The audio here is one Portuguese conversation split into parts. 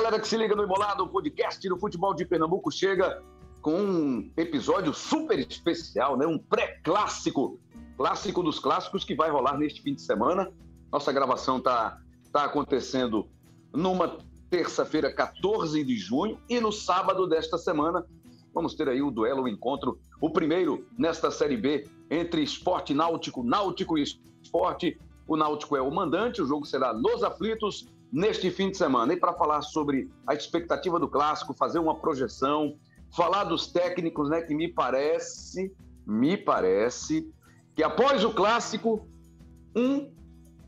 galera que se liga no Embolado, o podcast do futebol de Pernambuco chega com um episódio super especial, né? Um pré-clássico, clássico dos clássicos que vai rolar neste fim de semana. Nossa gravação tá tá acontecendo numa terça-feira, 14 de junho, e no sábado desta semana vamos ter aí o duelo, o encontro, o primeiro nesta Série B entre esporte náutico, náutico e esporte. O Náutico é o mandante, o jogo será nos aflitos neste fim de semana. E para falar sobre a expectativa do clássico, fazer uma projeção, falar dos técnicos, né, que me parece, me parece que após o clássico, um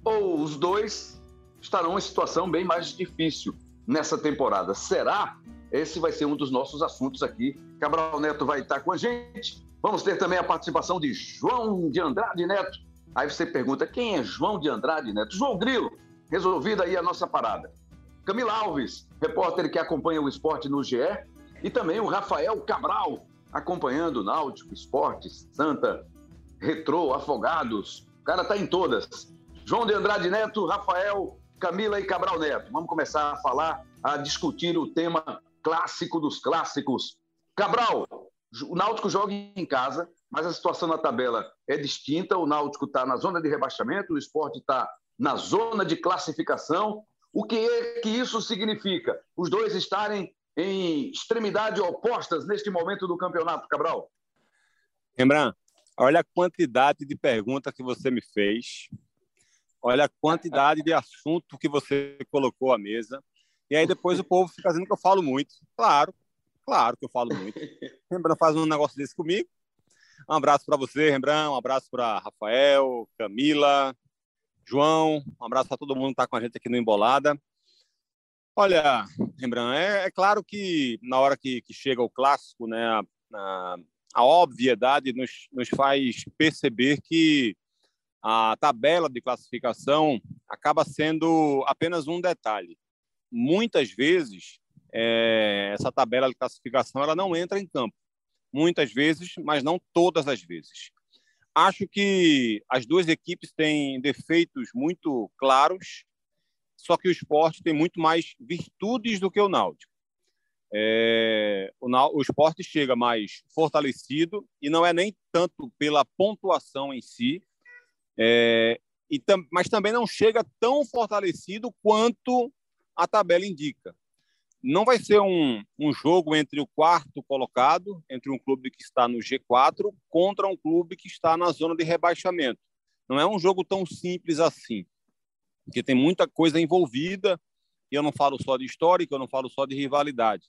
ou os dois estarão em situação bem mais difícil nessa temporada. Será? Esse vai ser um dos nossos assuntos aqui. Cabral Neto vai estar com a gente. Vamos ter também a participação de João de Andrade Neto. Aí você pergunta, quem é João de Andrade Neto? João Grilo, resolvida aí a nossa parada. Camila Alves, repórter que acompanha o esporte no GE, e também o Rafael Cabral, acompanhando o Náutico, Esporte, Santa, Retrô, Afogados. O cara tá em todas. João de Andrade Neto, Rafael, Camila e Cabral Neto. Vamos começar a falar, a discutir o tema clássico dos clássicos. Cabral, o Náutico joga em casa, mas a situação na tabela é distinta. O Náutico está na zona de rebaixamento, o esporte está na zona de classificação. O que é que isso significa? Os dois estarem em extremidade opostas neste momento do campeonato, Cabral? Rembrandt, olha a quantidade de perguntas que você me fez, olha a quantidade de assunto que você colocou à mesa, e aí depois o povo fica dizendo que eu falo muito. Claro, claro que eu falo muito. Rembrandt faz um negócio desse comigo. Um abraço para você, Rembrandt, um abraço para Rafael, Camila, João, um abraço para todo mundo que está com a gente aqui no Embolada. Olha, Rembrandt, é, é claro que na hora que, que chega o clássico, né, a, a, a obviedade nos, nos faz perceber que a tabela de classificação acaba sendo apenas um detalhe. Muitas vezes, é, essa tabela de classificação ela não entra em campo. Muitas vezes, mas não todas as vezes. Acho que as duas equipes têm defeitos muito claros, só que o esporte tem muito mais virtudes do que o Náutico. É, o, o esporte chega mais fortalecido e não é nem tanto pela pontuação em si, é, tam, mas também não chega tão fortalecido quanto a tabela indica não vai ser um, um jogo entre o quarto colocado, entre um clube que está no G4 contra um clube que está na zona de rebaixamento. Não é um jogo tão simples assim, porque tem muita coisa envolvida. E eu não falo só de histórica, eu não falo só de rivalidade,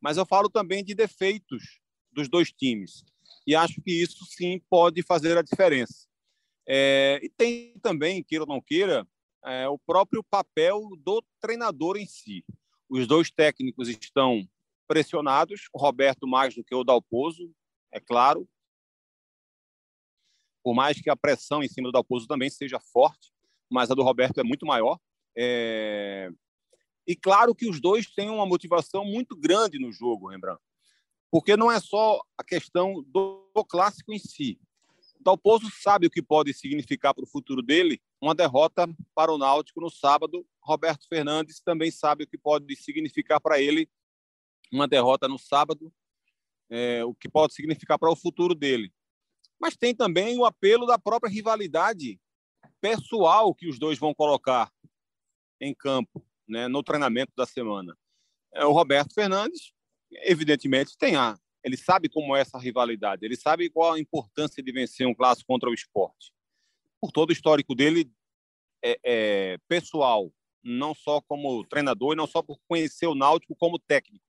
mas eu falo também de defeitos dos dois times. E acho que isso sim pode fazer a diferença. É, e tem também, queira ou não queira, é, o próprio papel do treinador em si. Os dois técnicos estão pressionados, o Roberto mais do que o Dalpozo, é claro. Por mais que a pressão em cima do Dalpozo também seja forte, mas a do Roberto é muito maior. É... E claro que os dois têm uma motivação muito grande no jogo, Rembrandt, porque não é só a questão do clássico em si. O Dalpozo sabe o que pode significar para o futuro dele uma derrota para o Náutico no sábado. Roberto Fernandes também sabe o que pode significar para ele uma derrota no sábado, é, o que pode significar para o futuro dele. Mas tem também o apelo da própria rivalidade pessoal que os dois vão colocar em campo, né, no treinamento da semana. É, o Roberto Fernandes, evidentemente, tem a, ele sabe como é essa rivalidade, ele sabe qual a importância de vencer um clássico contra o esporte por todo o histórico dele é, é, pessoal, não só como treinador e não só por conhecer o Náutico como técnico,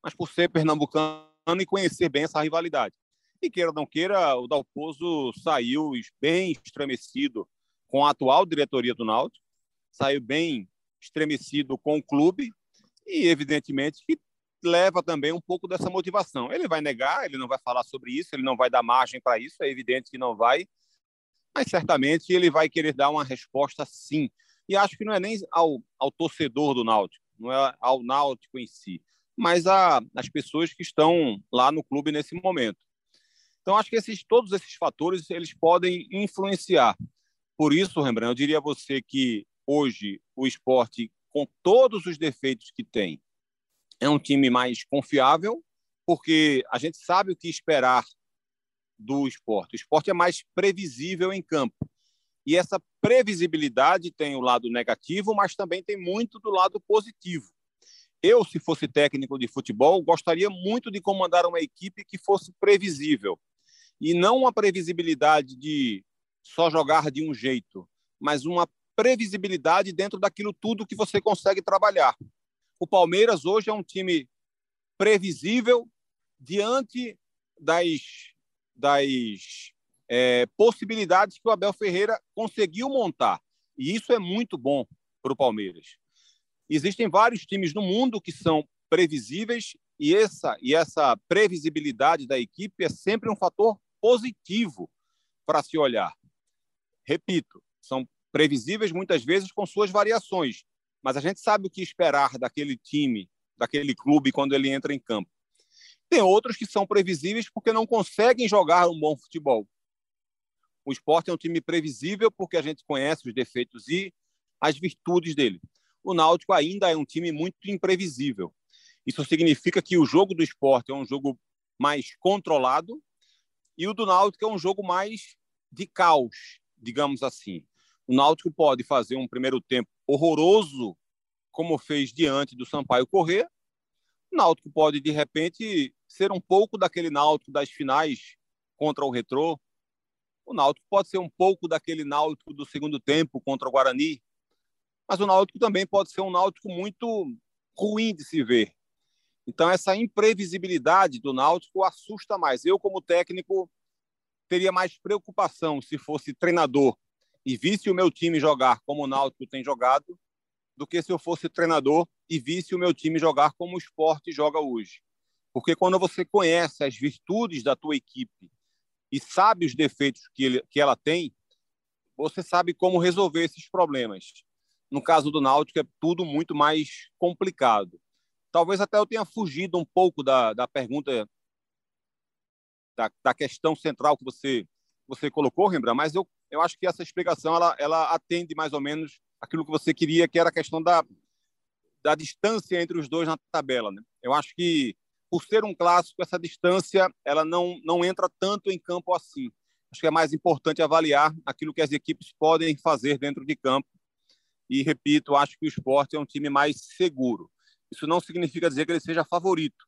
mas por ser pernambucano e conhecer bem essa rivalidade. E queira ou não queira, o Dalpozo saiu bem estremecido com a atual diretoria do Náutico, saiu bem estremecido com o clube e, evidentemente, que leva também um pouco dessa motivação. Ele vai negar, ele não vai falar sobre isso, ele não vai dar margem para isso, é evidente que não vai, mas certamente ele vai querer dar uma resposta sim. E acho que não é nem ao, ao torcedor do Náutico, não é ao Náutico em si, mas as pessoas que estão lá no clube nesse momento. Então, acho que esses, todos esses fatores eles podem influenciar. Por isso, Rembrandt, eu diria a você que hoje o esporte, com todos os defeitos que tem, é um time mais confiável, porque a gente sabe o que esperar do esporte. O esporte é mais previsível em campo. E essa previsibilidade tem o lado negativo, mas também tem muito do lado positivo. Eu, se fosse técnico de futebol, gostaria muito de comandar uma equipe que fosse previsível. E não uma previsibilidade de só jogar de um jeito, mas uma previsibilidade dentro daquilo tudo que você consegue trabalhar. O Palmeiras hoje é um time previsível diante das, das é, possibilidades que o Abel Ferreira conseguiu montar. E isso é muito bom para o Palmeiras. Existem vários times no mundo que são previsíveis e essa, e essa previsibilidade da equipe é sempre um fator positivo para se olhar. Repito, são previsíveis muitas vezes com suas variações, mas a gente sabe o que esperar daquele time, daquele clube quando ele entra em campo. Tem outros que são previsíveis porque não conseguem jogar um bom futebol. O esporte é um time previsível porque a gente conhece os defeitos e as virtudes dele. O Náutico ainda é um time muito imprevisível. Isso significa que o jogo do esporte é um jogo mais controlado e o do Náutico é um jogo mais de caos, digamos assim. O Náutico pode fazer um primeiro tempo horroroso, como fez diante do Sampaio Correr. O Náutico pode, de repente, ser um pouco daquele Náutico das finais contra o Retrô. O Náutico pode ser um pouco daquele Náutico do segundo tempo contra o Guarani. Mas o Náutico também pode ser um Náutico muito ruim de se ver. Então, essa imprevisibilidade do Náutico assusta mais. Eu, como técnico, teria mais preocupação se fosse treinador e visse o meu time jogar como o Náutico tem jogado, do que se eu fosse treinador e visse o meu time jogar como o esporte joga hoje. Porque quando você conhece as virtudes da tua equipe e sabe os defeitos que, ele, que ela tem, você sabe como resolver esses problemas. No caso do Náutico, é tudo muito mais complicado. Talvez até eu tenha fugido um pouco da, da pergunta, da, da questão central que você, você colocou, Rembrandt, mas eu eu acho que essa explicação ela, ela atende mais ou menos aquilo que você queria, que era a questão da, da distância entre os dois na tabela. Né? Eu acho que, por ser um clássico, essa distância ela não, não entra tanto em campo assim. Acho que é mais importante avaliar aquilo que as equipes podem fazer dentro de campo. E, repito, acho que o esporte é um time mais seguro. Isso não significa dizer que ele seja favorito,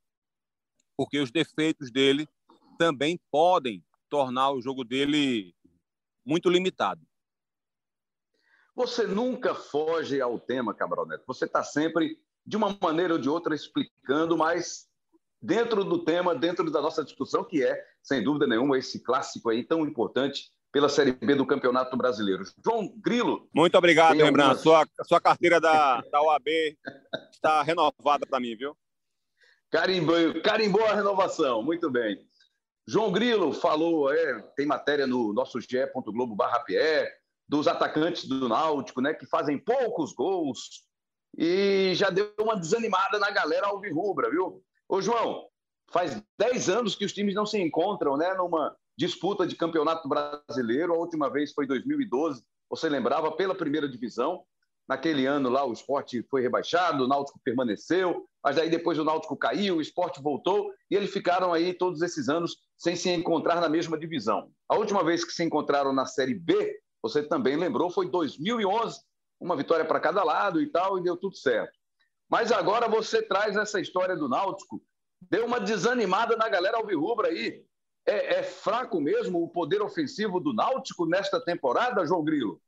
porque os defeitos dele também podem tornar o jogo dele muito limitado. Você nunca foge ao tema, Cabral Neto. Você está sempre, de uma maneira ou de outra, explicando, mas dentro do tema, dentro da nossa discussão, que é, sem dúvida nenhuma, esse clássico aí tão importante pela Série B do Campeonato Brasileiro. João Grilo. Muito obrigado, Rembrandt. Algumas... Sua, sua carteira da, da OAB está renovada para mim, viu? Carimbou, carimbou a renovação. Muito bem. João Grilo falou, é, tem matéria no nosso ge.globo barra dos atacantes do Náutico, né, que fazem poucos gols e já deu uma desanimada na galera alvirrubra, viu? Ô, João, faz 10 anos que os times não se encontram, né, numa disputa de campeonato brasileiro. A última vez foi em 2012, você lembrava, pela primeira divisão. Naquele ano lá o esporte foi rebaixado, o Náutico permaneceu, mas aí depois o Náutico caiu, o esporte voltou e eles ficaram aí todos esses anos sem se encontrar na mesma divisão. A última vez que se encontraram na Série B, você também lembrou, foi 2011, uma vitória para cada lado e tal, e deu tudo certo. Mas agora você traz essa história do Náutico, deu uma desanimada na galera alvirrubra aí. É, é fraco mesmo o poder ofensivo do Náutico nesta temporada, João Grilo?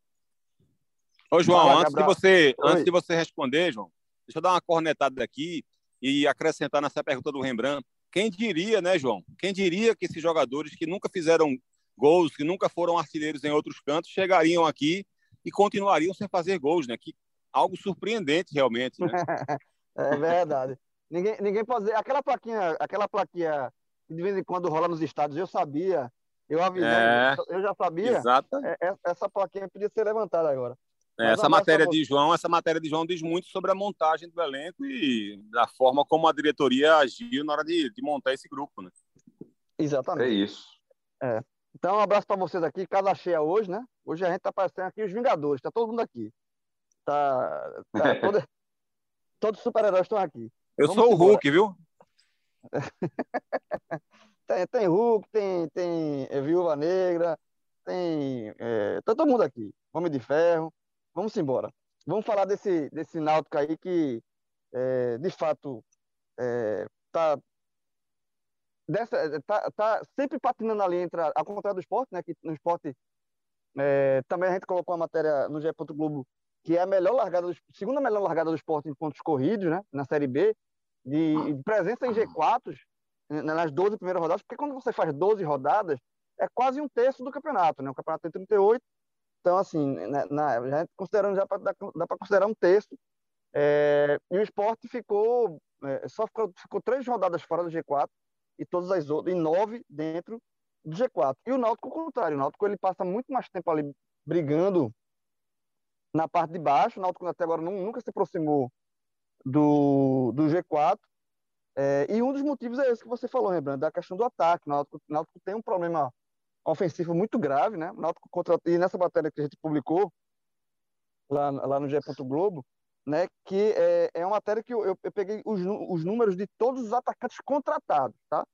Ô, João, Fala, antes, de você, antes de você responder, João, deixa eu dar uma cornetada aqui e acrescentar nessa pergunta do Rembrandt. Quem diria, né, João? Quem diria que esses jogadores que nunca fizeram gols, que nunca foram artilheiros em outros cantos, chegariam aqui e continuariam sem fazer gols, né? Que algo surpreendente realmente, né? é verdade. ninguém, ninguém pode dizer. Aquela plaquinha, aquela plaquinha que de vez em quando rola nos estádios, eu sabia, eu avisei, é, eu já sabia. Exato. É, é, essa plaquinha podia ser levantada agora. É, essa matéria de João, essa matéria de João diz muito sobre a montagem do elenco e da forma como a diretoria agiu na hora de, de montar esse grupo, né? Exatamente. É isso. É. Então, um abraço para vocês aqui, casa cheia hoje, né? Hoje a gente tá parecendo aqui os Vingadores, tá todo mundo aqui. Tá, tá todo, todos os super-heróis estão aqui. Eu Vamos sou o Hulk, viu? tem, tem Hulk, tem, tem é, Viúva Negra, tem é, todo mundo aqui. Homem de Ferro. Vamos embora. Vamos falar desse, desse Náutico aí que, é, de fato, é, tá, dessa, tá, tá sempre patinando ali entre, a, ao contrário do esporte, né? Que no esporte é, também a gente colocou uma matéria no GE. Globo que é a melhor largada, do, segunda melhor largada do esporte em pontos corridos, né? Na Série B, de, de presença em G4 né, nas 12 primeiras rodadas, porque quando você faz 12 rodadas, é quase um terço do campeonato, né? O campeonato tem 38, então, assim, na, na, já considerando, já dá, dá para considerar um terço. É, e o esporte ficou, é, só ficou, ficou três rodadas fora do G4 e todas as outras, e nove dentro do G4. E o Náutico, ao contrário, o Náutico ele passa muito mais tempo ali brigando na parte de baixo. O Náutico até agora não, nunca se aproximou do, do G4. É, e um dos motivos é esse que você falou, Rembrandt, da questão do ataque. O Náutico, o Náutico tem um problema ofensivo muito grave, né? O Náutico contra, e nessa matéria que a gente publicou lá, lá no G. Globo, né? Que é, é uma matéria que eu, eu, peguei os, os números de todos os atacantes contratados, tá?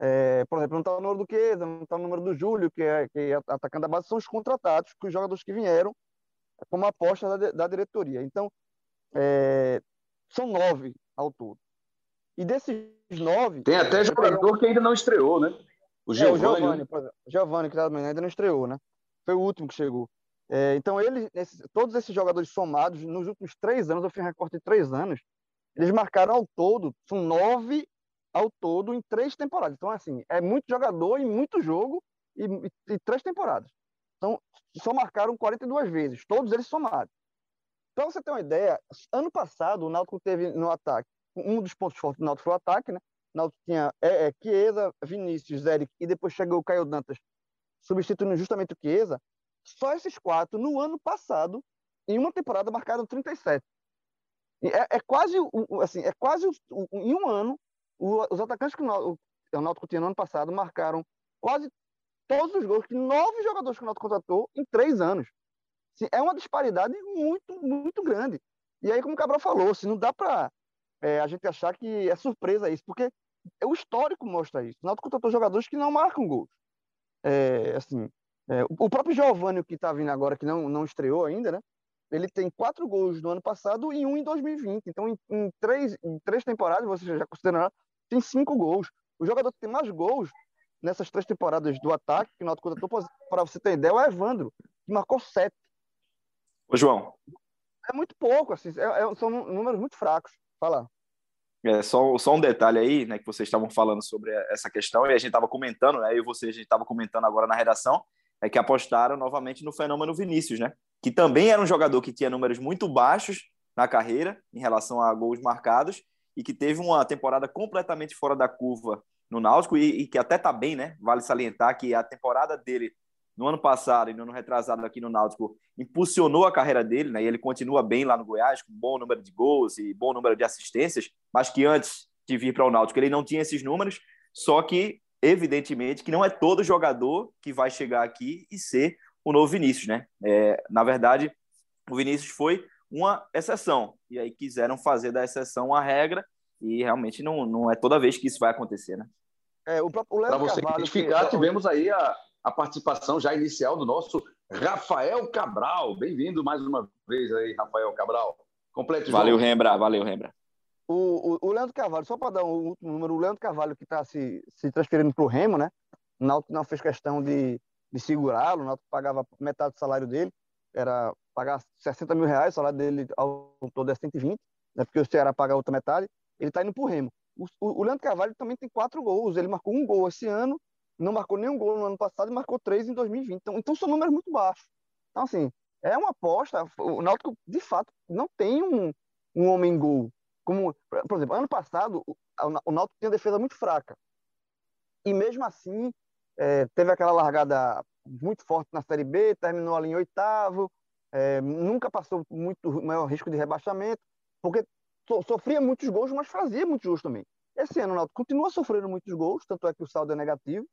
É, por exemplo, não está o número do Chiesa, não está o número do Júlio, que é, que é atacante da base, são os contratados, que os jogadores que vieram como aposta da, da diretoria. Então, é, são nove ao todo. E desses nove. Tem até jogador que ainda não estreou, né? O Giovanni. É, o Giovanni, que ainda não estreou, né? Foi o último que chegou. É, então, ele, esses, todos esses jogadores somados, nos últimos três anos, eu fiz um recorte de três anos, eles marcaram ao todo, são nove ao todo em três temporadas. Então, assim, é muito jogador e muito jogo e, e, e três temporadas. Então, só marcaram 42 vezes, todos eles somados. Para você ter uma ideia, ano passado o Náutico teve no ataque, um dos pontos fortes do Náutico foi o ataque, né? O Náutico tinha é, é, Chiesa, Vinícius, Eric e depois chegou o Caio Dantas substituindo justamente o Chiesa. Só esses quatro, no ano passado, em uma temporada, marcaram 37. É, é quase, assim, é quase em um ano, os atacantes que o Náutico tinha no ano passado marcaram quase todos os gols que nove jogadores que o Náutico contratou em três anos. Assim, é uma disparidade muito, muito grande. E aí, como o Cabral falou, assim, não dá para é, a gente achar que é surpresa isso, porque o histórico mostra isso. O Náutico contratou jogadores que não marcam gols. É, assim, é, o próprio Giovanni, que está vindo agora, que não, não estreou ainda, né? Ele tem quatro gols no ano passado e um em 2020. Então, em, em três, em três temporadas, você já considerará, tem cinco gols. O jogador que tem mais gols nessas três temporadas do ataque, que o Náutico contratou, para você ter ideia, é o Evandro, que marcou sete. Ô, João. É muito pouco, assim, é, é, são números muito fracos. Fala. É, só, só um detalhe aí, né, que vocês estavam falando sobre essa questão, e a gente estava comentando, né, eu e você, a gente estava comentando agora na redação, é que apostaram novamente no fenômeno Vinícius, né, que também era um jogador que tinha números muito baixos na carreira, em relação a gols marcados, e que teve uma temporada completamente fora da curva no Náutico e, e que até tá bem, né? Vale salientar que a temporada dele no ano passado e no ano retrasado aqui no Náutico impulsionou a carreira dele, né? E ele continua bem lá no Goiás, com bom número de gols e bom número de assistências, mas que antes de vir para o Náutico ele não tinha esses números, só que evidentemente que não é todo jogador que vai chegar aqui e ser o novo Vinícius, né? É, na verdade, o Vinícius foi uma exceção e aí quiseram fazer da exceção a regra e realmente não, não é toda vez que isso vai acontecer, né? É, o Para você Carvalho, identificar, que... tivemos aí a, a participação já inicial do nosso Rafael Cabral. Bem-vindo mais uma vez aí, Rafael Cabral. Complete, Valeu, Rembra. Valeu, Rembra. O, o, o Leandro Carvalho, só para dar um último número, o Leandro Carvalho que está se, se transferindo para o Remo, né? O Náutico não fez questão de, de segurá-lo, o Náutico pagava metade do salário dele, era pagar 60 mil reais, o salário dele ao todo é 120, né? porque o Ceará paga a outra metade, ele está indo para o Remo. O, o, Leandro Carvalho também tem quatro gols. Ele marcou um gol esse ano, não marcou nenhum gol no ano passado e marcou três em 2020. Então, então são números muito baixos. Então, assim, é uma aposta. O Náutico, de fato, não tem um, um homem gol. Como, por exemplo, ano passado, o, o Náutico tinha defesa muito fraca. E mesmo assim, é, teve aquela largada muito forte na Série B, terminou ali em oitavo, é, nunca passou muito maior risco de rebaixamento, porque so, sofria muitos gols, mas fazia muitos gols também. Esse ano o Náutico continua sofrendo muitos gols, tanto é que o saldo é negativo,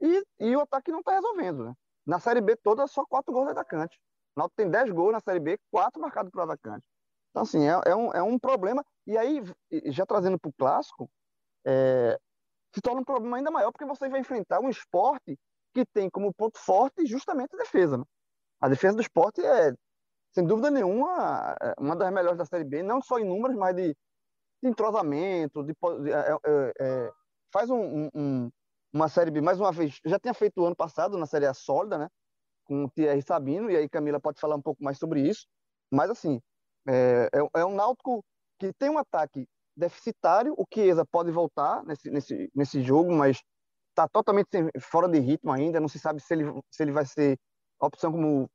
e, e o ataque não está resolvendo. Né? Na Série B toda, só quatro gols de atacante. O Náutico tem dez gols na Série B, quatro marcados para atacante. Então, assim, é, é, um, é um problema. E aí, já trazendo para o clássico, é, se torna um problema ainda maior, porque você vai enfrentar um esporte que tem como ponto forte justamente a defesa. Né? A defesa do esporte é, sem dúvida nenhuma, é, uma das melhores da Série B, não só em números, mas de, de entrosamento, de, de é, é, é, faz um, um, uma Série B, mais uma vez, já tinha feito o ano passado na Série A sólida, né? Com o Thierry Sabino, e aí Camila pode falar um pouco mais sobre isso. Mas, assim, é, é, é um Náutico que tem um ataque deficitário. O Chiesa pode voltar nesse, nesse, nesse jogo, mas está totalmente fora de ritmo ainda. Não se sabe se ele, se ele vai ser opção como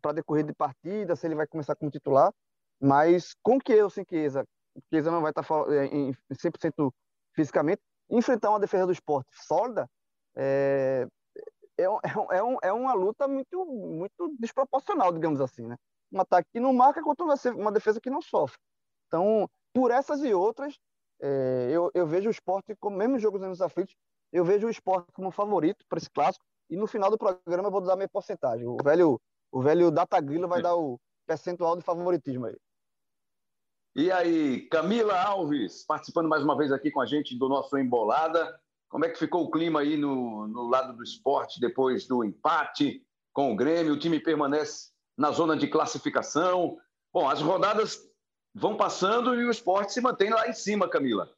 para decorrer de partida, se ele vai começar como titular. Mas com Chiesa ou sem Chiesa, Chiesa não vai estar tá é, em 100% fisicamente. Enfrentar uma defesa do esporte sólida é, é, é, é, um, é uma luta muito, muito desproporcional, digamos assim, né? Um ataque que não marca contra uma defesa que não sofre. Então, por essas e outras, é, eu, eu vejo o esporte, como mesmo jogos nos aflitos, eu vejo o esporte como favorito para esse clássico. E no final do programa eu vou dar minha porcentagem. O velho, o velho Data Grilo vai dar o percentual de favoritismo aí. E aí, Camila Alves, participando mais uma vez aqui com a gente do nosso Embolada. Como é que ficou o clima aí no, no lado do esporte depois do empate com o Grêmio? O time permanece na zona de classificação. Bom, as rodadas vão passando e o esporte se mantém lá em cima, Camila.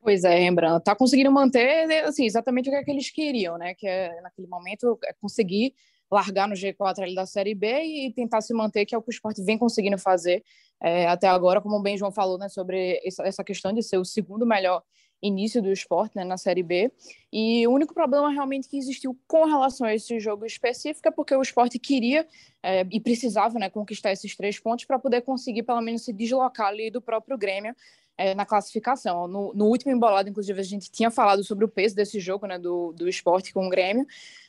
Pois é, Rembrandt, tá conseguindo manter assim, exatamente o que, é que eles queriam, né? Que é, naquele momento, é conseguir largar no G4 ali da Série B e tentar se manter, que é o que o esporte vem conseguindo fazer é, até agora, como bem João falou, né, sobre essa questão de ser o segundo melhor início do esporte né, na Série B. E o único problema realmente que existiu com relação a esse jogo específico é porque o esporte queria é, e precisava né, conquistar esses três pontos para poder conseguir pelo menos se deslocar ali do próprio Grêmio é, na classificação. No, no, último embolado, inclusive, a gente tinha falado sobre o peso desse jogo, né, do, do esporte com o Grêmio,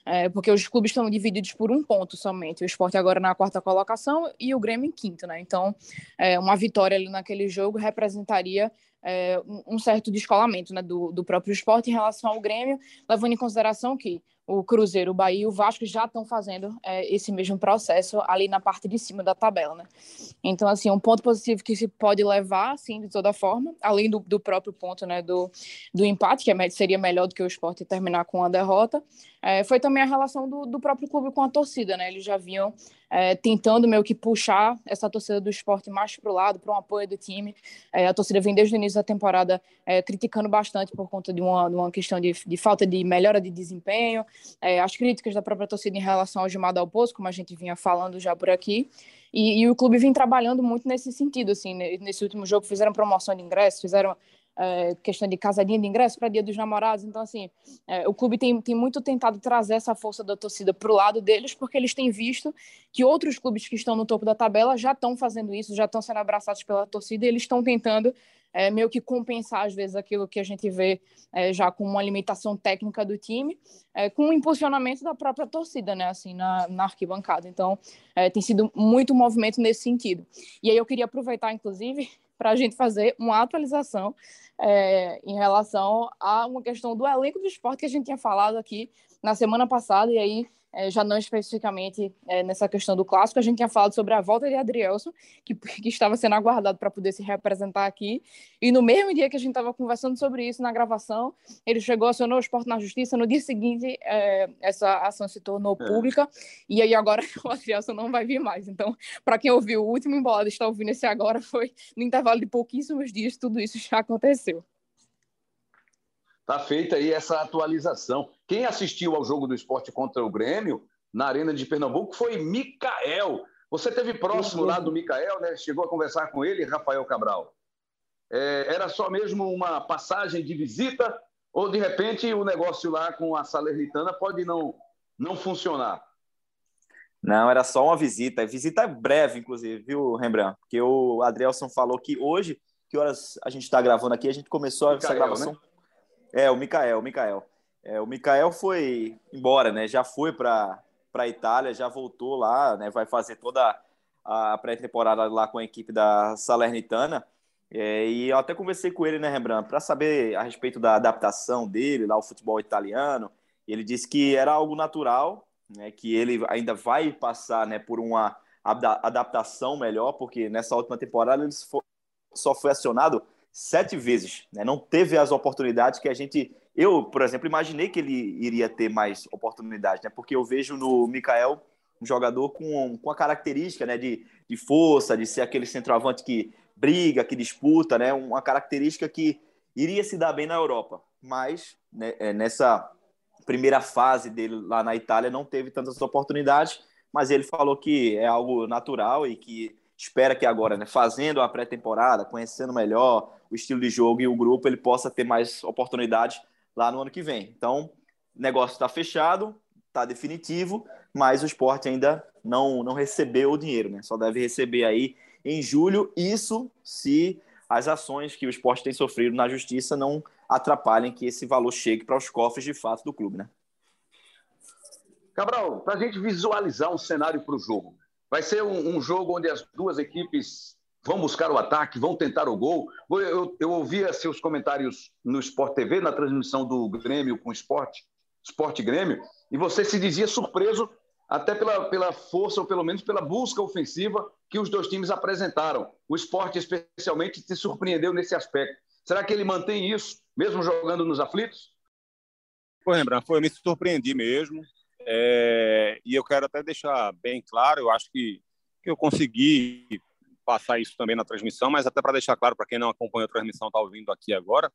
é, porque os clubes estão divididos por um ponto somente. O esporte agora na quarta colocação e o Grêmio em quinto, né? Então, é, uma vitória ali naquele jogo representaria é, um certo descolamento né, do, do próprio esporte em relação ao Grêmio, levando em consideração que o Cruzeiro, o Bahia e o Vasco já estão fazendo é, esse mesmo processo ali na parte de cima da tabela, né? Então, assim, um ponto positivo que se pode levar, assim, de toda forma, além do, do próprio ponto, né, do, do empate, que é, seria melhor do que o esporte terminar com a derrota, é, foi também a relação do, do próprio clube com a torcida, né? Eles já vinham é, tentando meio que puxar essa torcida do esporte mais para o lado, para um apoio do time. É, a torcida vem desde o início da temporada é, criticando bastante por conta de uma, de uma questão de, de falta de melhora de desempenho, é, as críticas da própria torcida em relação ao Gilmar Dalpozo, como a gente vinha falando já por aqui. E, e, o clube vem trabalhando muito nesse sentido, assim, nesse último jogo fizeram promoção de ingressos, fizeram é, questão de casadinha de ingresso para Dia dos Namorados. Então, assim, é, o clube tem, tem muito tentado trazer essa força da torcida para o lado deles, porque eles têm visto que outros clubes que estão no topo da tabela já estão fazendo isso, já estão sendo abraçados pela torcida e eles estão tentando é, meio que compensar, às vezes, aquilo que a gente vê já com uma limitação técnica do time, com o impulsionamento da própria torcida, né, assim, na, na arquibancada. Então, tem sido muito movimento nesse sentido. E aí eu queria aproveitar, inclusive, para a gente fazer uma atualização é, em relação a uma questão do elenco do esporte que a gente tinha falado aqui na semana passada, e aí é, já não especificamente é, nessa questão do clássico, a gente tinha falado sobre a volta de Adrielson, que, que estava sendo aguardado para poder se representar aqui, e no mesmo dia que a gente estava conversando sobre isso na gravação, ele chegou, acionou o esporte na justiça, no dia seguinte é, essa ação se tornou é. pública, e aí agora o Adrielson não vai vir mais, então, para quem ouviu o último embolado está ouvindo esse agora, foi no intervalo de pouquíssimos dias, tudo isso já aconteceu. Tá feita aí essa atualização. Quem assistiu ao jogo do esporte contra o Grêmio na Arena de Pernambuco foi Micael. Você teve próximo lá do Micael, né? Chegou a conversar com ele, Rafael Cabral. É, era só mesmo uma passagem de visita ou de repente o negócio lá com a Salernitana pode não não funcionar? Não, era só uma visita. Visita breve, inclusive, viu, Rembrandt? Porque o Adrielson falou que hoje, que horas a gente está gravando aqui, a gente começou Micael, essa gravação. Né? É, o Mikael, o Mikael. É, o Mikael foi embora, né? Já foi para a Itália, já voltou lá, né? Vai fazer toda a pré-temporada lá com a equipe da Salernitana. É, e eu até conversei com ele, né, Rembrandt, para saber a respeito da adaptação dele lá ao futebol italiano. Ele disse que era algo natural, né, que ele ainda vai passar né, por uma adaptação melhor, porque nessa última temporada ele só foi acionado sete vezes, né? não teve as oportunidades que a gente. Eu, por exemplo, imaginei que ele iria ter mais oportunidades, né? porque eu vejo no Mikael um jogador com, com a característica né? de, de força, de ser aquele centroavante que briga, que disputa, né? uma característica que iria se dar bem na Europa, mas né, é, nessa primeira fase dele lá na Itália não teve tantas oportunidades, mas ele falou que é algo natural e que espera que agora, né, fazendo a pré-temporada, conhecendo melhor o estilo de jogo e o grupo, ele possa ter mais oportunidades lá no ano que vem. Então, o negócio está fechado, está definitivo, mas o esporte ainda não, não recebeu o dinheiro, né? Só deve receber aí em julho, isso se as ações que o esporte tem sofrido na justiça não atrapalhem que esse valor chegue para os cofres de fato do clube, né? Cabral, para a gente visualizar um cenário para o jogo, vai ser um, um, jogo onde as duas equipes vão buscar o ataque, vão tentar o gol. Eu, eu, eu ouvia seus comentários no Sport TV, na transmissão do Grêmio com o Sport, Sport Grêmio, e você se dizia surpreso até pela, pela força, ou pelo menos pela busca ofensiva que os dois times apresentaram. O esporte, especialmente, te surpreendeu nesse aspecto. Será que ele mantém isso, mesmo jogando nos aflitos? Pô, Rembrandt, foi, eu me surpreendi mesmo. É, e eu quero até deixar bem claro, eu acho que, que eu consegui passar isso também na transmissão, mas até para deixar claro para quem não acompanha a transmissão, está ouvindo aqui agora,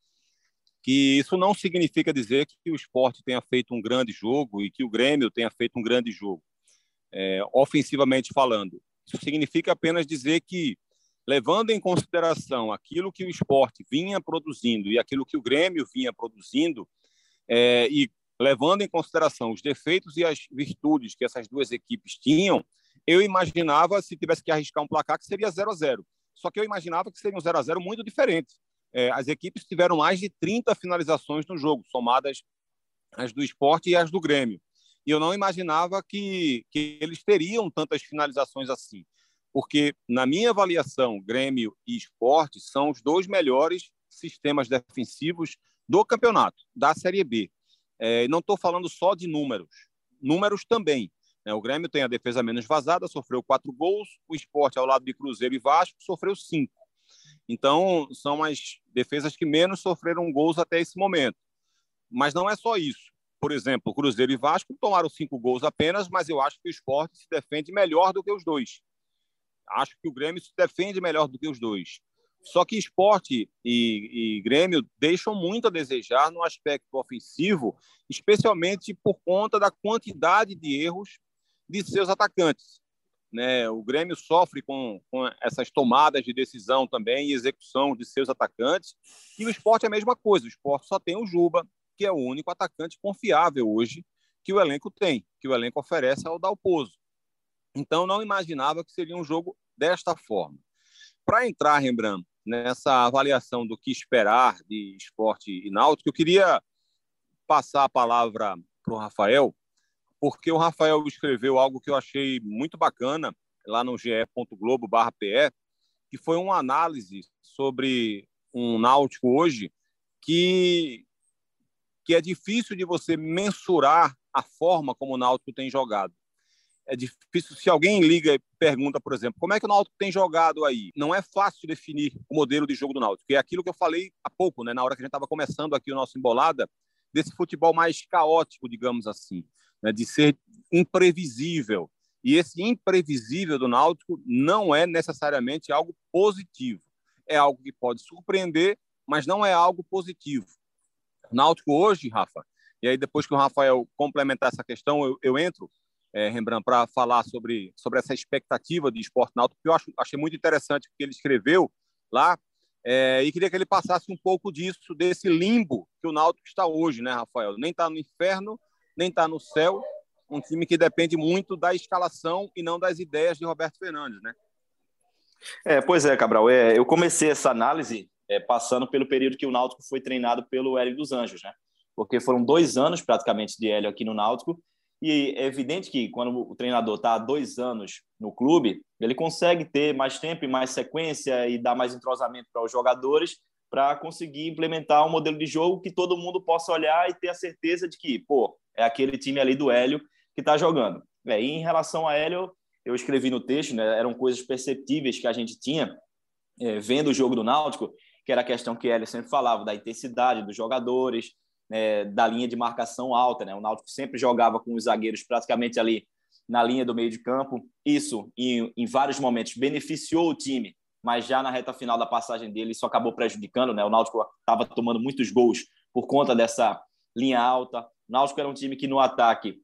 que isso não significa dizer que o esporte tenha feito um grande jogo e que o Grêmio tenha feito um grande jogo, é, ofensivamente falando. Isso significa apenas dizer que, levando em consideração aquilo que o esporte vinha produzindo e aquilo que o Grêmio vinha produzindo, é, e levando em consideração os defeitos e as virtudes que essas duas equipes tinham, eu imaginava, se tivesse que arriscar um placar, que seria 0 a 0 Só que eu imaginava que seria um 0 a 0 muito diferente. É, as equipes tiveram mais de 30 finalizações no jogo, somadas as do esporte e as do Grêmio. E eu não imaginava que, que eles teriam tantas finalizações assim. Porque, na minha avaliação, Grêmio e esporte são os dois melhores sistemas defensivos do campeonato, da Série B. É, não estou falando só de números, números também. Né? O Grêmio tem a defesa menos vazada, sofreu quatro gols. O esporte, ao lado de Cruzeiro e Vasco, sofreu cinco. Então, são as defesas que menos sofreram gols até esse momento. Mas não é só isso. Por exemplo, Cruzeiro e Vasco tomaram cinco gols apenas, mas eu acho que o esporte se defende melhor do que os dois. Acho que o Grêmio se defende melhor do que os dois. Só que esporte e, e, Grêmio deixam muito a desejar no aspecto ofensivo, especialmente por conta da quantidade de erros de seus atacantes. Né? O Grêmio sofre com, com essas tomadas de decisão também e execução de seus atacantes. E o esporte é a mesma coisa. O esporte só tem o Juba, que é o único atacante confiável hoje que o elenco tem, que o elenco oferece ao Dalpozo. Então, não imaginava que seria um jogo desta forma. Para entrar, Rembrandt, nessa avaliação do que esperar de esporte e náutico, eu queria passar a palavra para o Rafael, porque o Rafael escreveu algo que eu achei muito bacana lá no ge.globo.pe, que foi uma análise sobre um náutico hoje que, que é difícil de você mensurar a forma como o náutico tem jogado é difícil. Se alguém liga e pergunta, por exemplo, como é que o Náutico tem jogado aí? Não é fácil definir o modelo de jogo do Náutico, é aquilo que eu falei há pouco, né, na hora que a gente estava começando aqui o nosso embolada, desse futebol mais caótico, digamos assim, né, de ser imprevisível. E esse imprevisível do Náutico não é necessariamente algo positivo. É algo que pode surpreender, mas não é algo positivo. O Náutico hoje, Rafa, e aí depois que o Rafael complementar essa questão, eu, eu entro, é, Rembrandt, para falar sobre, sobre essa expectativa de esporte náutico, que eu acho, achei muito interessante o que ele escreveu lá, é, e queria que ele passasse um pouco disso, desse limbo que o Náutico está hoje, né, Rafael? Nem está no inferno, nem está no céu, um time que depende muito da escalação e não das ideias de Roberto Fernandes, né? É, pois é, Cabral. É, eu comecei essa análise é, passando pelo período que o Náutico foi treinado pelo Hélio dos Anjos, né? Porque foram dois anos praticamente de Hélio aqui no Náutico e é evidente que quando o treinador está há dois anos no clube, ele consegue ter mais tempo e mais sequência e dar mais entrosamento para os jogadores para conseguir implementar um modelo de jogo que todo mundo possa olhar e ter a certeza de que, pô, é aquele time ali do Hélio que está jogando. É, e em relação a Hélio, eu escrevi no texto, né, eram coisas perceptíveis que a gente tinha é, vendo o jogo do Náutico, que era a questão que ele sempre falava da intensidade dos jogadores, né, da linha de marcação alta. Né? O Náutico sempre jogava com os zagueiros praticamente ali na linha do meio de campo. Isso, em, em vários momentos, beneficiou o time, mas já na reta final da passagem dele, isso acabou prejudicando. Né? O Náutico estava tomando muitos gols por conta dessa linha alta. O Náutico era um time que no ataque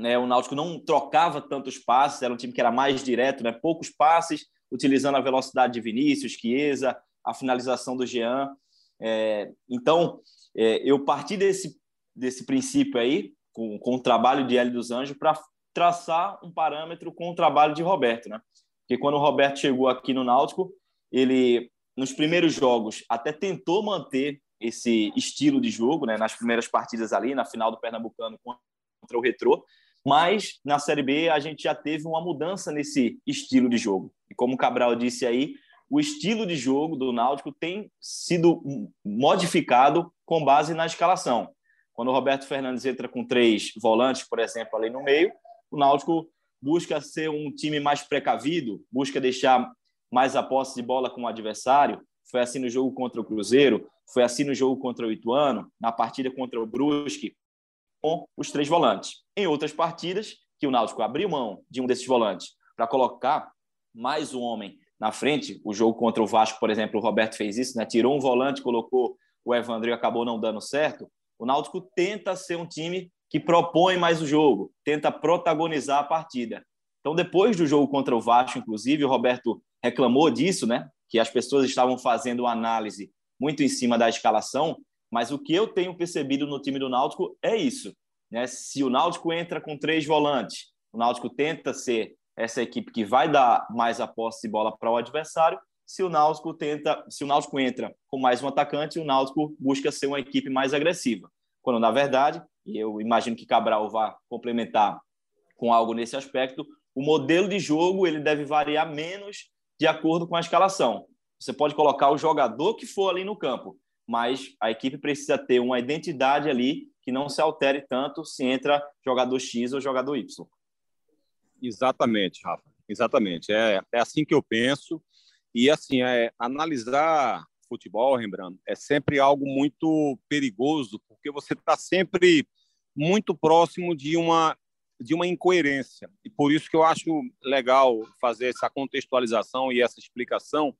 né, o Náutico não trocava tantos passes, era um time que era mais direto, né, poucos passes, utilizando a velocidade de Vinícius, Chiesa, a finalização do Jean. É, então, é, eu parti desse, desse princípio aí, com, com o trabalho de Hélio dos Anjos, para traçar um parâmetro com o trabalho de Roberto. Né? Porque quando o Roberto chegou aqui no Náutico, ele, nos primeiros jogos, até tentou manter esse estilo de jogo, né? nas primeiras partidas ali, na final do Pernambucano contra o Retrô, mas na Série B a gente já teve uma mudança nesse estilo de jogo. E como o Cabral disse aí, o estilo de jogo do Náutico tem sido modificado com base na escalação. Quando o Roberto Fernandes entra com três volantes, por exemplo, ali no meio, o Náutico busca ser um time mais precavido, busca deixar mais a posse de bola com o adversário. Foi assim no jogo contra o Cruzeiro, foi assim no jogo contra o Ituano, na partida contra o Brusque, com os três volantes. Em outras partidas, que o Náutico abriu mão de um desses volantes para colocar mais um homem na frente. O jogo contra o Vasco, por exemplo, o Roberto fez isso, né? tirou um volante, colocou o Evandro e acabou não dando certo. O Náutico tenta ser um time que propõe mais o jogo, tenta protagonizar a partida. Então, depois do jogo contra o Vasco, inclusive, o Roberto reclamou disso, né? Que as pessoas estavam fazendo análise muito em cima da escalação, mas o que eu tenho percebido no time do Náutico é isso. Né? Se o Náutico entra com três volantes, o Náutico tenta ser essa equipe que vai dar mais a posse de bola para o adversário. Se o Náutico tenta, se o Náutico entra com mais um atacante, o Náutico busca ser uma equipe mais agressiva. Quando na verdade, e eu imagino que Cabral vá complementar com algo nesse aspecto, o modelo de jogo ele deve variar menos de acordo com a escalação. Você pode colocar o jogador que for ali no campo, mas a equipe precisa ter uma identidade ali que não se altere tanto se entra jogador X ou jogador Y. Exatamente, Rafa. Exatamente. É, é assim que eu penso. E assim, é, analisar futebol, Rembrandt, é sempre algo muito perigoso, porque você está sempre muito próximo de uma de uma incoerência. E por isso que eu acho legal fazer essa contextualização e essa explicação,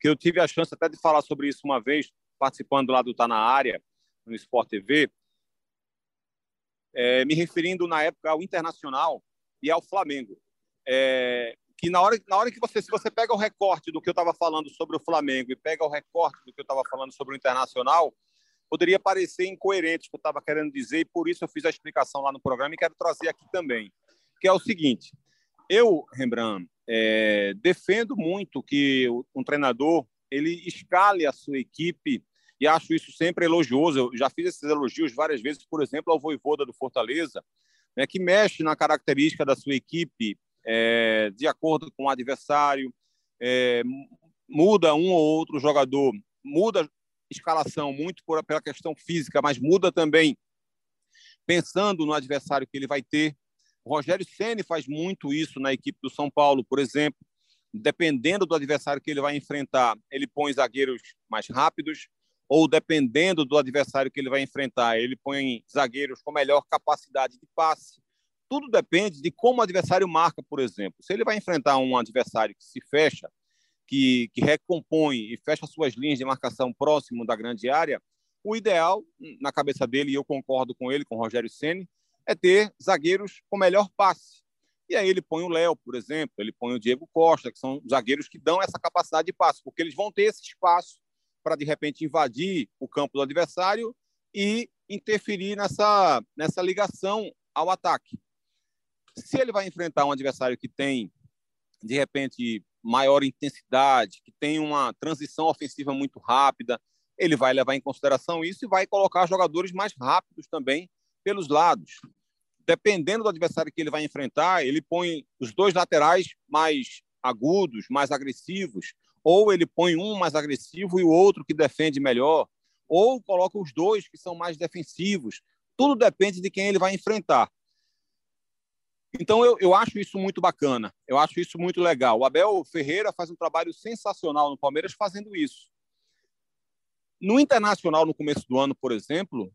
que eu tive a chance até de falar sobre isso uma vez, participando lá do Tá na Área, no Sport TV, é, me referindo na época ao Internacional, e ao Flamengo. É, que na hora, na hora que você, se você pega o recorte do que eu estava falando sobre o Flamengo e pega o recorte do que eu estava falando sobre o Internacional, poderia parecer incoerente o que eu estava querendo dizer, e por isso eu fiz a explicação lá no programa e quero trazer aqui também, que é o seguinte, eu, Rembrandt, é, defendo muito que um treinador ele escale a sua equipe e acho isso sempre elogioso. Eu já fiz esses elogios várias vezes, por exemplo, ao Voivoda do Fortaleza, né, que mexe na característica da sua equipe é, de acordo com o adversário, é, muda um ou outro jogador, muda escalação muito por, pela questão física, mas muda também pensando no adversário que ele vai ter. O Rogério Ceni faz muito isso na equipe do São Paulo, por exemplo. Dependendo do adversário que ele vai enfrentar, ele põe zagueiros mais rápidos, ou dependendo do adversário que ele vai enfrentar, ele põe zagueiros com melhor capacidade de passe. Tudo depende de como o adversário marca, por exemplo. Se ele vai enfrentar um adversário que se fecha, que, que recompõe e fecha suas linhas de marcação próximo da grande área, o ideal, na cabeça dele, e eu concordo com ele, com o Rogério Ceni, é ter zagueiros com melhor passe. E aí ele põe o Léo, por exemplo, ele põe o Diego Costa, que são zagueiros que dão essa capacidade de passe, porque eles vão ter esse espaço para de repente invadir o campo do adversário e interferir nessa, nessa ligação ao ataque. Se ele vai enfrentar um adversário que tem de repente maior intensidade, que tem uma transição ofensiva muito rápida, ele vai levar em consideração isso e vai colocar jogadores mais rápidos também pelos lados. Dependendo do adversário que ele vai enfrentar, ele põe os dois laterais mais agudos, mais agressivos, ou ele põe um mais agressivo e o outro que defende melhor, ou coloca os dois que são mais defensivos. Tudo depende de quem ele vai enfrentar. Então, eu, eu acho isso muito bacana, eu acho isso muito legal. O Abel Ferreira faz um trabalho sensacional no Palmeiras fazendo isso. No Internacional, no começo do ano, por exemplo,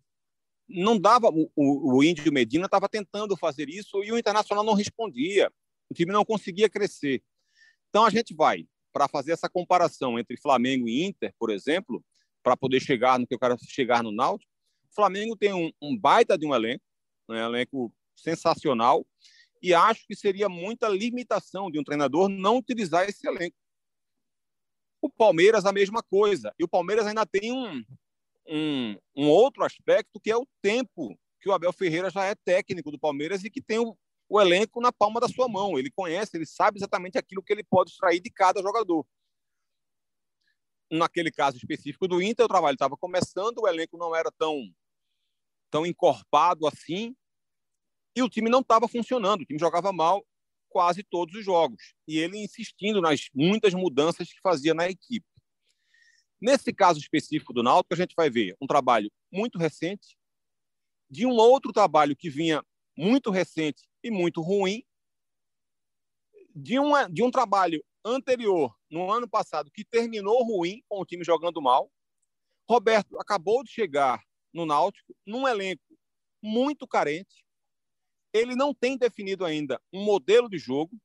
não dava. O, o, Índio Medina estava tentando fazer isso e o Internacional não respondia. O time não conseguia crescer. Então, a gente vai para fazer essa comparação entre Flamengo e Inter, por exemplo, para poder chegar no que eu quero chegar no Náutico. O Flamengo tem um, um baita de um elenco, um elenco sensacional, e acho que seria muita limitação de um treinador não utilizar esse elenco. O Palmeiras, a mesma coisa. E o Palmeiras ainda tem um, um, um outro aspecto que é o tempo que o Abel Ferreira já é técnico do Palmeiras e que tem o, o elenco na palma da sua mão. Ele conhece, ele sabe exatamente aquilo que ele pode extrair de cada jogador. Naquele caso específico do Inter, o trabalho estava começando, o elenco não era tão, tão encorpado assim, e o time não estava funcionando, o time jogava mal quase todos os jogos. E ele insistindo nas muitas mudanças que fazia na equipe. Nesse caso específico do Náutico, a gente vai ver um trabalho muito recente, de um outro trabalho que vinha muito recente e muito ruim, de, uma, de um trabalho anterior, no ano passado, que terminou ruim, com o time jogando mal. Roberto acabou de chegar no Náutico, num elenco muito carente, ele não tem definido ainda um modelo de jogo,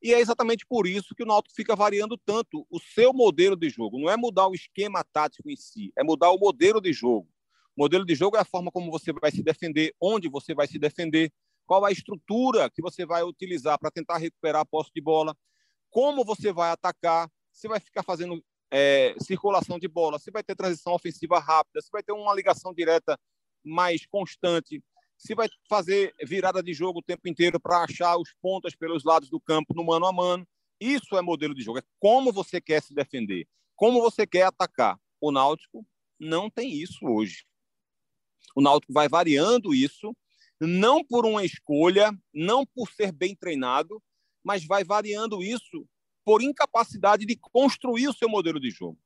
e é exatamente por isso que o Náutico fica variando tanto o seu modelo de jogo. Não é mudar o esquema tático em si, é mudar o modelo de jogo. O modelo de jogo é a forma como você vai se defender, onde você vai se defender, qual a estrutura que você vai utilizar para tentar recuperar a posse de bola, como você vai atacar, se vai ficar fazendo é, circulação de bola, se vai ter transição ofensiva rápida, se vai ter uma ligação direta mais constante, se vai fazer virada de jogo o tempo inteiro para achar os pontas pelos lados do campo no mano a mano. Isso é modelo de jogo. É como você quer se defender, como você quer atacar. O Náutico não tem isso hoje. O Náutico vai variando isso, não por uma escolha, não por ser bem treinado, mas vai variando isso por incapacidade de construir o seu modelo de jogo.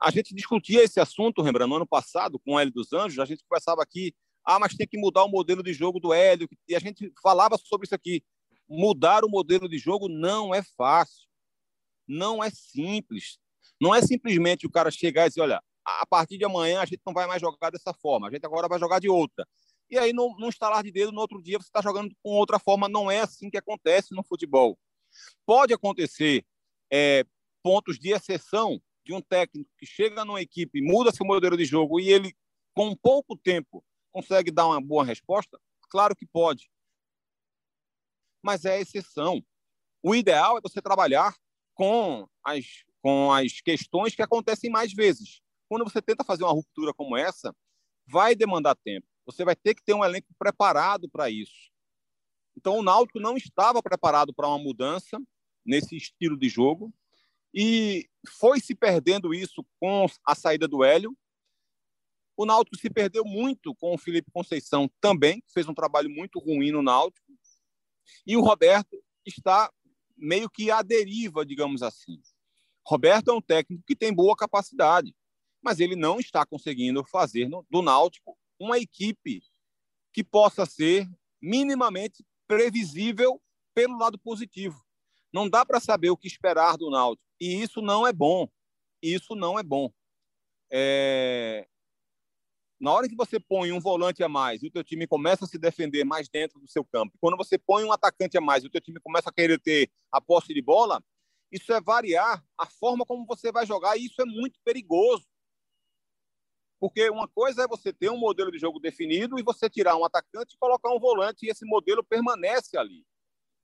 A gente discutia esse assunto, Rembrandt, no ano passado, com o Hélio dos Anjos, a gente conversava aqui ah, mas tem que mudar o modelo de jogo do Hélio. E a gente falava sobre isso aqui. Mudar o modelo de jogo não é fácil. Não é simples. Não é simplesmente o cara chegar e dizer, olha, a partir de amanhã a gente não vai mais jogar dessa forma, a gente agora vai jogar de outra. E aí, num, estalar de dedo, no outro dia você está jogando com outra forma. Não é assim que acontece no futebol. Pode acontecer é, pontos de exceção de um técnico que chega numa equipe, muda seu modelo de jogo e ele, com pouco tempo, Consegue dar uma boa resposta? Claro que pode. Mas é exceção. O ideal é você trabalhar com as, com as questões que acontecem mais vezes. Quando você tenta fazer uma ruptura como essa, vai demandar tempo. Você vai ter que ter um elenco preparado para isso. Então, o Náutico não estava preparado para uma mudança nesse estilo de jogo e foi se perdendo isso com a saída do Hélio o Náutico se perdeu muito com o Felipe Conceição também, que fez um trabalho muito ruim no Náutico. E o Roberto está meio que à deriva, digamos assim. Roberto é um técnico que tem boa capacidade, mas ele não está conseguindo fazer do Náutico uma equipe que possa ser minimamente previsível pelo lado positivo. Não dá para saber o que esperar do Náutico. E isso não é bom. Isso não é bom. É... Na hora que você põe um volante a mais e o teu time começa a se defender mais dentro do seu campo, quando você põe um atacante a mais e o teu time começa a querer ter a posse de bola, isso é variar a forma como você vai jogar e isso é muito perigoso. Porque uma coisa é você ter um modelo de jogo definido e você tirar um atacante e colocar um volante e esse modelo permanece ali.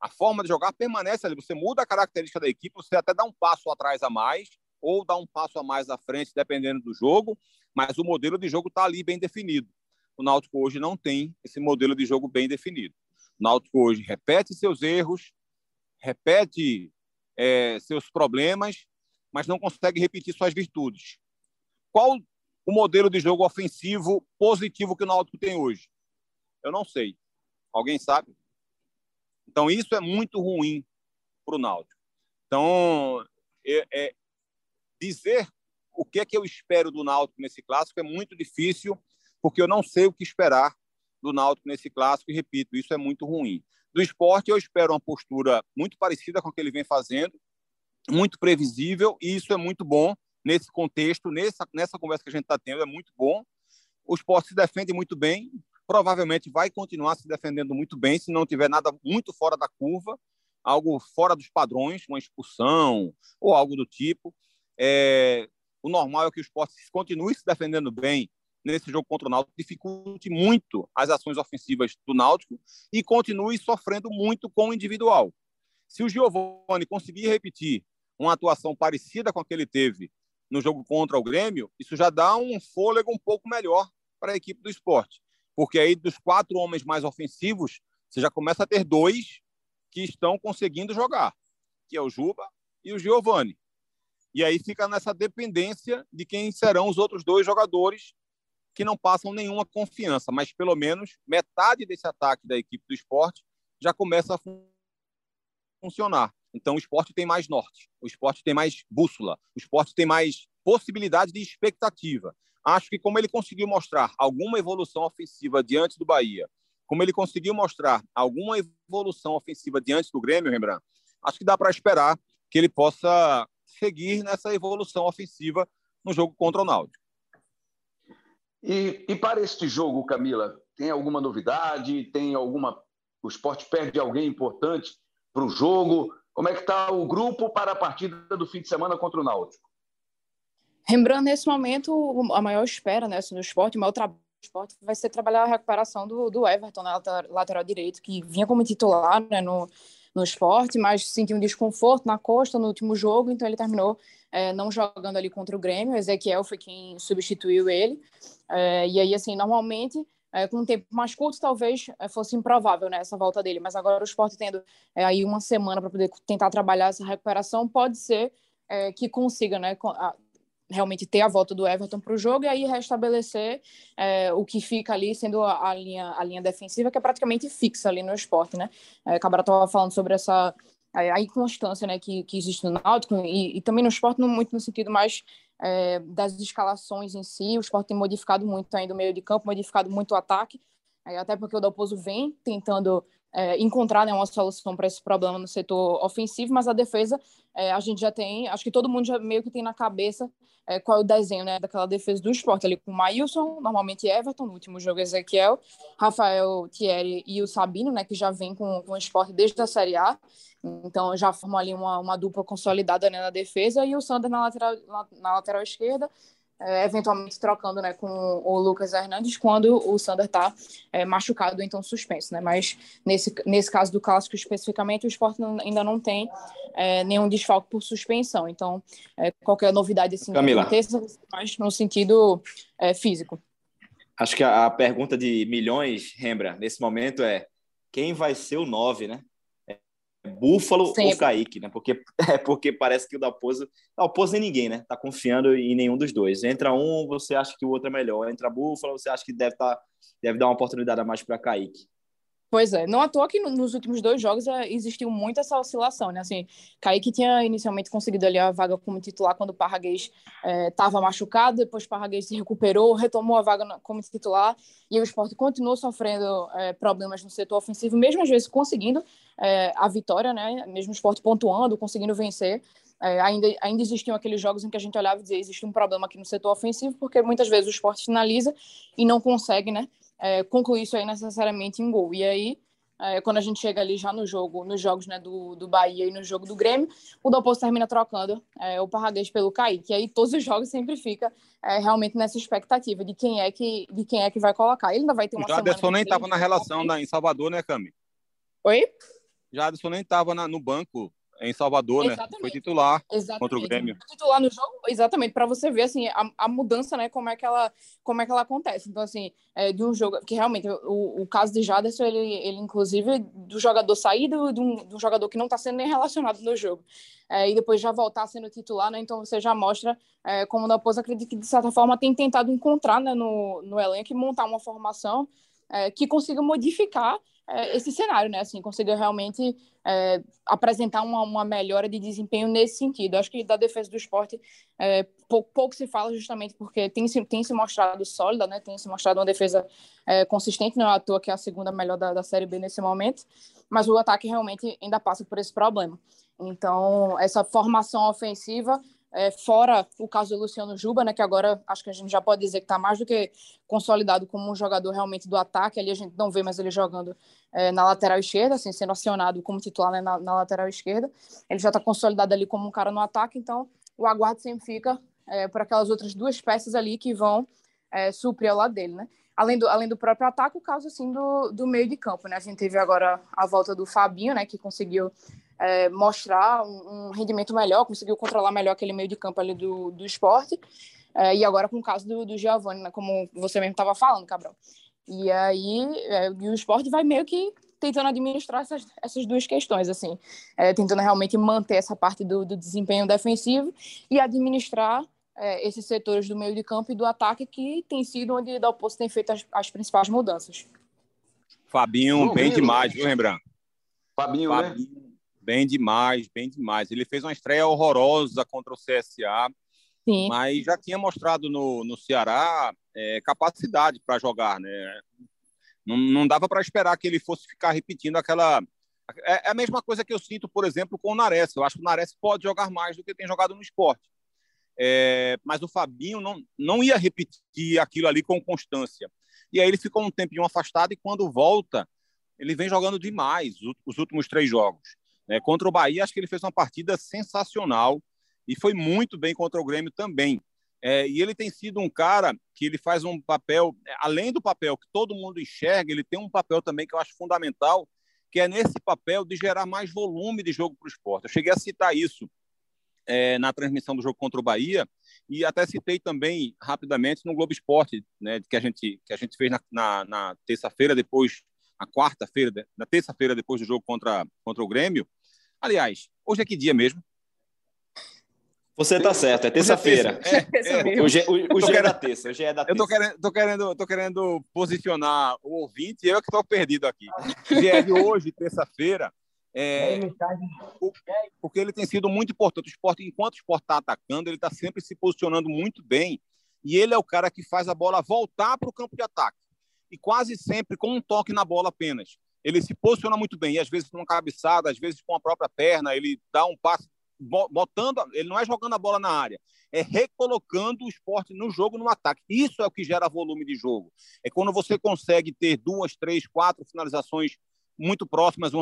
A forma de jogar permanece ali. Você muda a característica da equipe, você até dá um passo atrás a mais ou dá um passo a mais à frente, dependendo do jogo, mas o modelo de jogo está ali bem definido. O Náutico hoje não tem esse modelo de jogo bem definido. O Náutico hoje repete seus erros, repete é, seus problemas, mas não consegue repetir suas virtudes. Qual o modelo de jogo ofensivo positivo que o Náutico tem hoje? Eu não sei. Alguém sabe? Então, isso é muito ruim para o Náutico. Então, é, é, dizer o que é que eu espero do Náutico nesse clássico é muito difícil, porque eu não sei o que esperar do Náutico nesse clássico, e repito, isso é muito ruim. Do esporte, eu espero uma postura muito parecida com o que ele vem fazendo, muito previsível, e isso é muito bom nesse contexto, nessa, nessa conversa que a gente está tendo, é muito bom. O esporte se defende muito bem, provavelmente vai continuar se defendendo muito bem se não tiver nada muito fora da curva, algo fora dos padrões, uma expulsão ou algo do tipo. É, o normal é que o esporte continue se defendendo bem nesse jogo contra o Náutico, dificulte muito as ações ofensivas do Náutico e continue sofrendo muito com o individual. Se o Giovani conseguir repetir uma atuação parecida com a que ele teve no jogo contra o Grêmio, isso já dá um fôlego um pouco melhor para a equipe do esporte. Porque aí, dos quatro homens mais ofensivos, você já começa a ter dois que estão conseguindo jogar, que é o Juba e o Giovani. E aí fica nessa dependência de quem serão os outros dois jogadores que não passam nenhuma confiança, mas pelo menos metade desse ataque da equipe do esporte já começa a funcionar. Então o esporte tem mais norte, o esporte tem mais bússola, o esporte tem mais possibilidade de expectativa. Acho que como ele conseguiu mostrar alguma evolução ofensiva diante do Bahia, como ele conseguiu mostrar alguma evolução ofensiva diante do Grêmio, Rembrandt, acho que dá para esperar que ele possa seguir nessa evolução ofensiva no jogo contra o Náutico. E, e para este jogo, Camila, tem alguma novidade? Tem alguma. O esporte perde alguém importante para o jogo? Como é que está o grupo para a partida do fim de semana contra o Náutico? Lembrando, nesse momento, a maior espera né, no esporte, o maior trabalho do esporte vai ser trabalhar a recuperação do, do Everton na lateral, lateral direito, que vinha como titular né, no, no esporte, mas sentiu um desconforto na costa no último jogo, então ele terminou é, não jogando ali contra o Grêmio. O Ezequiel foi quem substituiu ele. É, e aí, assim, normalmente, é, com um tempo mais curto, talvez é, fosse improvável né, essa volta dele, mas agora o esporte tendo é, aí uma semana para poder tentar trabalhar essa recuperação, pode ser é, que consiga né, realmente ter a volta do Everton para o jogo e aí restabelecer é, o que fica ali sendo a, a, linha, a linha defensiva, que é praticamente fixa ali no esporte, né? É, Cabral estava falando sobre essa a inconstância né, que, que existe no Náutico e, e também no esporte, não muito no sentido mais é, das escalações em si. O esporte tem modificado muito ainda o meio de campo, modificado muito o ataque, é, até porque o Dalpozo vem tentando é, encontrar né, uma solução para esse problema no setor ofensivo, mas a defesa é, a gente já tem, acho que todo mundo já meio que tem na cabeça é, qual é o desenho né, daquela defesa do esporte ali com o Maílson, normalmente Everton, no último jogo Ezequiel, Rafael Thierry e o Sabino, né, que já vem com, com o esporte desde a Série A, então já formam ali uma, uma dupla consolidada né, na defesa e o Sander na lateral, na, na lateral esquerda é, eventualmente trocando né, com o Lucas Hernandes quando o Sander está é, machucado, então suspenso. Né? Mas nesse, nesse caso do clássico especificamente, o esporte não, ainda não tem é, nenhum desfalque por suspensão. Então, é, qualquer novidade assim, Camila. aconteça, mais no sentido é, físico. Acho que a, a pergunta de milhões, Rembra, nesse momento é quem vai ser o 9, né? Búfalo Sempre. ou Kaique, né? Porque, é porque parece que o Dalpozo. Dalpozo nem ninguém, né? Tá confiando em nenhum dos dois. Entra um, você acha que o outro é melhor. Entra Búfalo, você acha que deve, tá, deve dar uma oportunidade a mais para Kaique. Pois é, não à toa que nos últimos dois jogos é, existiu muito essa oscilação, né? Assim, Kaique tinha inicialmente conseguido ali a vaga como titular quando o Parraguês estava é, machucado, depois o Parraguês se recuperou, retomou a vaga como titular e o esporte continuou sofrendo é, problemas no setor ofensivo, mesmo às vezes conseguindo é, a vitória, né? Mesmo o esporte pontuando, conseguindo vencer. Ainda, ainda existiam aqueles jogos em que a gente olhava e dizia existe um problema aqui no setor ofensivo, porque muitas vezes o esporte finaliza e não consegue, né? É, concluir isso aí necessariamente em gol. E aí, é, quando a gente chega ali já no jogo, nos jogos né, do, do Bahia e no jogo do Grêmio, o Dalpozo termina trocando é, o Parraguês pelo Kaique. E aí todos os jogos sempre fica é, realmente nessa expectativa de quem é que de quem é que vai colocar. Ele ainda vai ter uma o Jaderson nem estava na relação na, em Salvador, né, Cami? Oi? Jaderson nem estava no banco em Salvador, exatamente. né? Foi titular exatamente. contra o Grêmio. Titular no jogo, exatamente, para você ver assim a, a, mudança, né? Como é que ela, como é que ela acontece. Então assim, é, de um jogo que realmente o, o caso de Jaderson, ele, ele inclusive do jogador sair do, de, um, de um jogador que não está sendo nem relacionado no jogo é, e depois já voltar sendo titular, né? Então você já mostra é, como o Dalpozo acredita que de certa forma tem tentado encontrar né, no, no elenco e montar uma formação é, que consiga modificar é, esse cenário, né? Assim, conseguiu realmente é, apresentar uma, uma, melhora de desempenho nesse sentido. Acho que da defesa do esporte é, pouco, pouco, se fala justamente porque tem se, tem se mostrado sólida, né? Tem se mostrado uma defesa é, consistente, não é à toa que é a segunda melhor da, da Série B nesse momento, mas o ataque realmente ainda passa por esse problema. Então, essa formação ofensiva é, fora o caso do Luciano Juba, né, que agora acho que a gente já pode dizer que está mais do que consolidado como um jogador realmente do ataque. Ali a gente não vê mais ele jogando é, na lateral esquerda, assim, sendo acionado como titular né, na, na, lateral esquerda. Ele já está consolidado ali como um cara no ataque, então o aguardo sempre fica é, por aquelas outras duas peças ali que vão é, suprir ao lado dele, né? Além do, além do próprio ataque, o caso assim do, do meio de campo, né? A gente teve agora a volta do Fabinho, né? Que conseguiu é, mostrar um, um, rendimento melhor, conseguiu controlar melhor aquele meio de campo ali do, do esporte. É, e agora com o caso do, do Giovanni, né, como você mesmo estava falando, Cabral. E aí é, e o esporte vai meio que tentando administrar essas, essas duas questões, assim, é, tentando realmente manter essa parte do, do desempenho defensivo e administrar é, esses setores do meio de campo e do ataque que tem sido onde o Dalpoço tem feito as, as principais mudanças. Fabinho, bem demais, viu, Rembrandt? Fabinho, né? Fabinho, né? Bem demais, bem demais. Ele fez uma estreia horrorosa contra o CSA, Sim. mas já tinha mostrado no, no Ceará é, capacidade para jogar, né? Não, não dava para esperar que ele fosse ficar repetindo aquela. É, é, a mesma coisa que eu sinto, por exemplo, com o Nares. Eu acho que o Nares pode jogar mais do que tem jogado no esporte. É, mas o Fabinho não, não ia repetir aquilo ali com constância. E aí ele ficou um tempinho afastado e quando volta, ele vem jogando demais os últimos três jogos. Né? Contra o Bahia, acho que ele fez uma partida sensacional e foi muito bem contra o Grêmio também. É, e ele tem sido um cara que ele faz um papel, além do papel que todo mundo enxerga, ele tem um papel também que eu acho fundamental, que é nesse papel de gerar mais volume de jogo para o esporte. Eu cheguei a citar isso é, na transmissão do jogo contra o Bahia e até citei também rapidamente no Globo Esporte, né, que a gente que a gente fez na, na, na terça-feira depois, na quarta-feira, na terça-feira depois do jogo contra contra o Grêmio, Aliás, hoje é que dia mesmo? Você está certo, é terça-feira. É, é, hoje, hoje é da terça, hoje é da terça. Eu tô querendo, tô querendo, tô querendo posicionar o ouvinte e eu que estou perdido aqui. Dia é de hoje, terça-feira, é, porque ele tem sido muito importante. O esporte, enquanto o esporte está atacando, ele está sempre se posicionando muito bem. E ele é o cara que faz a bola voltar para o campo de ataque. E quase sempre com um toque na bola apenas ele se posiciona muito bem, e às vezes com uma cabeçada, às vezes com a própria perna, ele dá um passe botando, ele não é jogando a bola na área, é recolocando o esporte no jogo, no ataque. Isso é o que gera volume de jogo. É quando você consegue ter duas, três, quatro finalizações muito próximas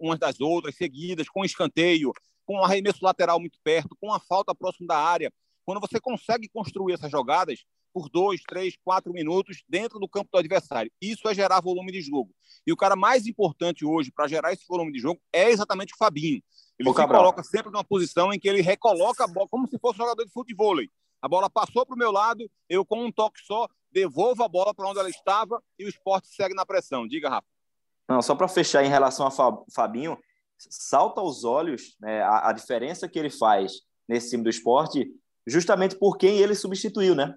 umas das outras, seguidas, com escanteio, com um arremesso lateral muito perto, com a falta próximo da área. Quando você consegue construir essas jogadas, por dois, três, quatro minutos dentro do campo do adversário. Isso é gerar volume de jogo. E o cara mais importante hoje para gerar esse volume de jogo é exatamente o Fabinho. Ele se Cabral. coloca sempre numa posição em que ele recoloca a bola como se fosse um jogador de futebol. A bola passou para o meu lado, eu com um toque só devolvo a bola para onde ela estava e o esporte segue na pressão. Diga, Rafa. Não, só para fechar em relação a Fabinho, salta aos olhos né, a, a diferença que ele faz nesse time do esporte, justamente por quem ele substituiu, né?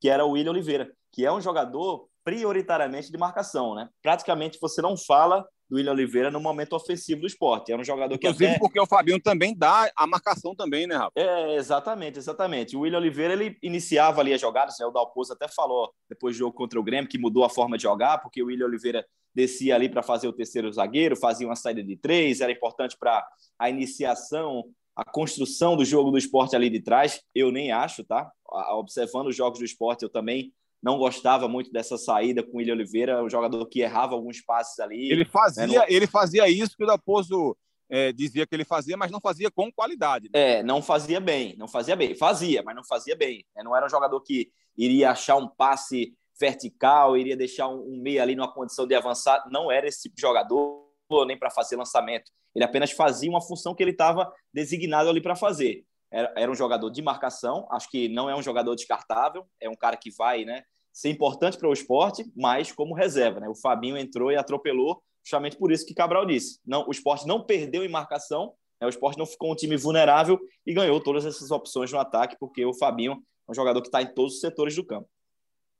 que era o William Oliveira, que é um jogador prioritariamente de marcação, né? Praticamente você não fala do William Oliveira no momento ofensivo do esporte. É um jogador Inclusive que até... porque o Fabinho também dá a marcação também, né, Rafa? É, exatamente, exatamente. O William Oliveira, ele iniciava ali as jogadas, né? o Dalpozo até falou depois do jogo contra o Grêmio que mudou a forma de jogar, porque o William Oliveira descia ali para fazer o terceiro zagueiro, fazia uma saída de três, era importante para a iniciação a construção do jogo do esporte ali de trás, eu nem acho, tá? Observando os jogos do esporte, eu também não gostava muito dessa saída com o William Oliveira, o jogador que errava alguns passes ali. Ele fazia, né? ele fazia isso que o Daposo é, dizia que ele fazia, mas não fazia com qualidade. Né? É, não fazia bem, não fazia bem. Fazia, mas não fazia bem. Né? Não era um jogador que iria achar um passe vertical, iria deixar um, um meio ali numa condição de avançar. Não era esse tipo de jogador, nem para fazer lançamento. Ele apenas fazia uma função que ele estava designado ali para fazer. Era, era, um jogador de marcação, acho que não é um jogador descartável, é um cara que vai né, ser importante para o esporte, mas como reserva. Né? O Fabinho entrou e atropelou, justamente por isso que Cabral disse. Não, o esporte não perdeu em marcação, né, o esporte não ficou um time vulnerável e ganhou todas essas opções no ataque, porque o Fabinho é um jogador que está em todos os setores do campo.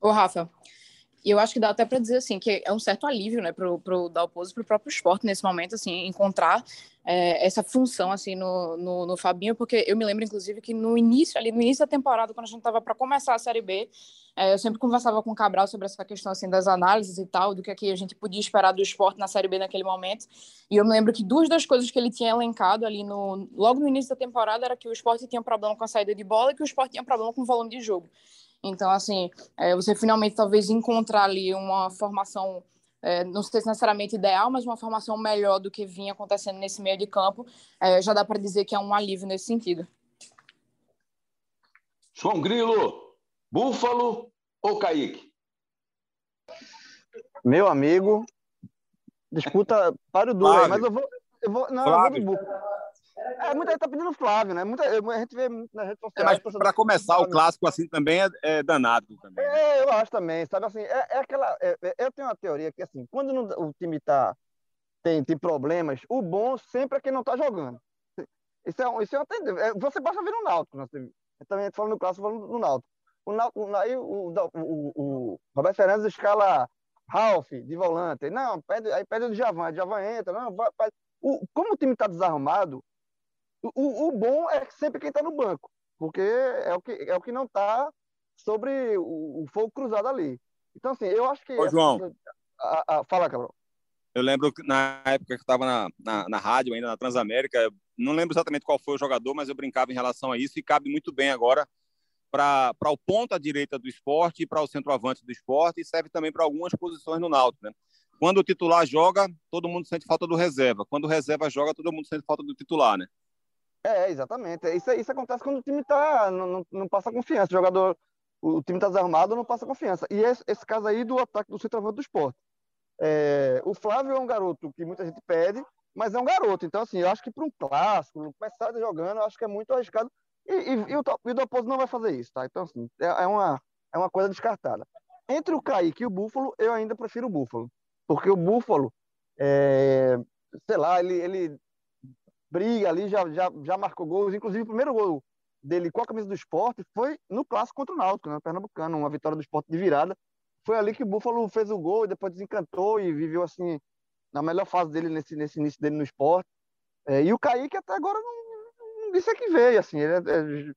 Ô, Rafa, E eu acho que dá até para dizer assim que é um certo alívio, né, para o Dalpozo, para o próprio esporte nesse momento, assim, encontrar é, essa função assim no, no, no, Fabinho, porque eu me lembro inclusive que no início ali no início da temporada, quando a gente estava para começar a Série B, é, eu sempre conversava com o Cabral sobre essa questão assim das análises e tal, do que, é que a gente podia esperar do esporte na Série B naquele momento. E eu me lembro que duas das coisas que ele tinha elencado ali no logo no início da temporada era que o esporte tinha problema com a saída de bola e que o esporte tinha problema com o volume de jogo. Então, assim, é, você finalmente talvez encontrar ali uma formação, é, não sei se necessariamente ideal, mas uma formação melhor do que vinha acontecendo nesse meio de campo, é, já dá para dizer que é um alívio nesse sentido. João Grilo, Búfalo ou Kaique? Meu amigo, disputa para o duro, mas eu vou, eu vou, não, eu vou do Búfalo. É, muita gente tá pedindo Flávio, né? Muita, a gente vê na rede social. É, mas para começar o clássico assim também é, é danado. Também. Né? É, eu acho também. Sabe assim, é, é aquela. É, é, eu tenho uma teoria que assim, quando não, o time tá, tem, tem problemas, o bom sempre é quem não tá jogando. Isso é, isso é uma tendência. Você basta ver no Náutico. Né? Também falando no clássico, falando no Náutico. O, Náutico, aí o, o, o, o Roberto Fernandes escala Ralph de volante. Não, pede, aí pede o Javan. Javan entra. Não, vai, vai. O, como o time está desarrumado, o, o bom é sempre quem está no banco, porque é o que, é o que não está sobre o, o, fogo cruzado ali. Então, assim, eu acho que. Ô, João. A, a, fala, Cabral. Eu lembro que na época que estava na, na, na, rádio, ainda na Transamérica, não lembro exatamente qual foi o jogador, mas eu brincava em relação a isso e cabe muito bem agora para o ponta direita do esporte e para o centroavante do esporte e serve também para algumas posições no Náutico, né? Quando o titular joga, todo mundo sente falta do reserva. Quando o reserva joga, todo mundo sente falta do titular, né? É, exatamente. Isso, isso acontece quando o time tá, não, não, não passa confiança. O jogador, o, time está desarmado, não passa confiança. E esse, esse caso aí do ataque do centroavante do esporte. É, o Flávio é um garoto que muita gente pede, mas é um garoto. Então, assim, eu acho que para um clássico, começar jogando, eu acho que é muito arriscado. E, e, e o, e o Dalpozo não vai fazer isso, tá? Então, assim, é, é, uma, é uma coisa descartada. Entre o Kaique e o Búfalo, eu ainda prefiro o Búfalo. Porque o Búfalo, é, sei lá, ele, ele briga ali, já, já, já marcou gols. Inclusive, o primeiro gol dele com a camisa do esporte foi no clássico contra o Náutico, né? Pernambucano, uma vitória do esporte de virada. Foi ali que o Búfalo fez o gol e depois desencantou e viveu assim na melhor fase dele nesse, nesse início dele no esporte. É, e o Kaique até agora não, não disse que veio, assim, ele é, é,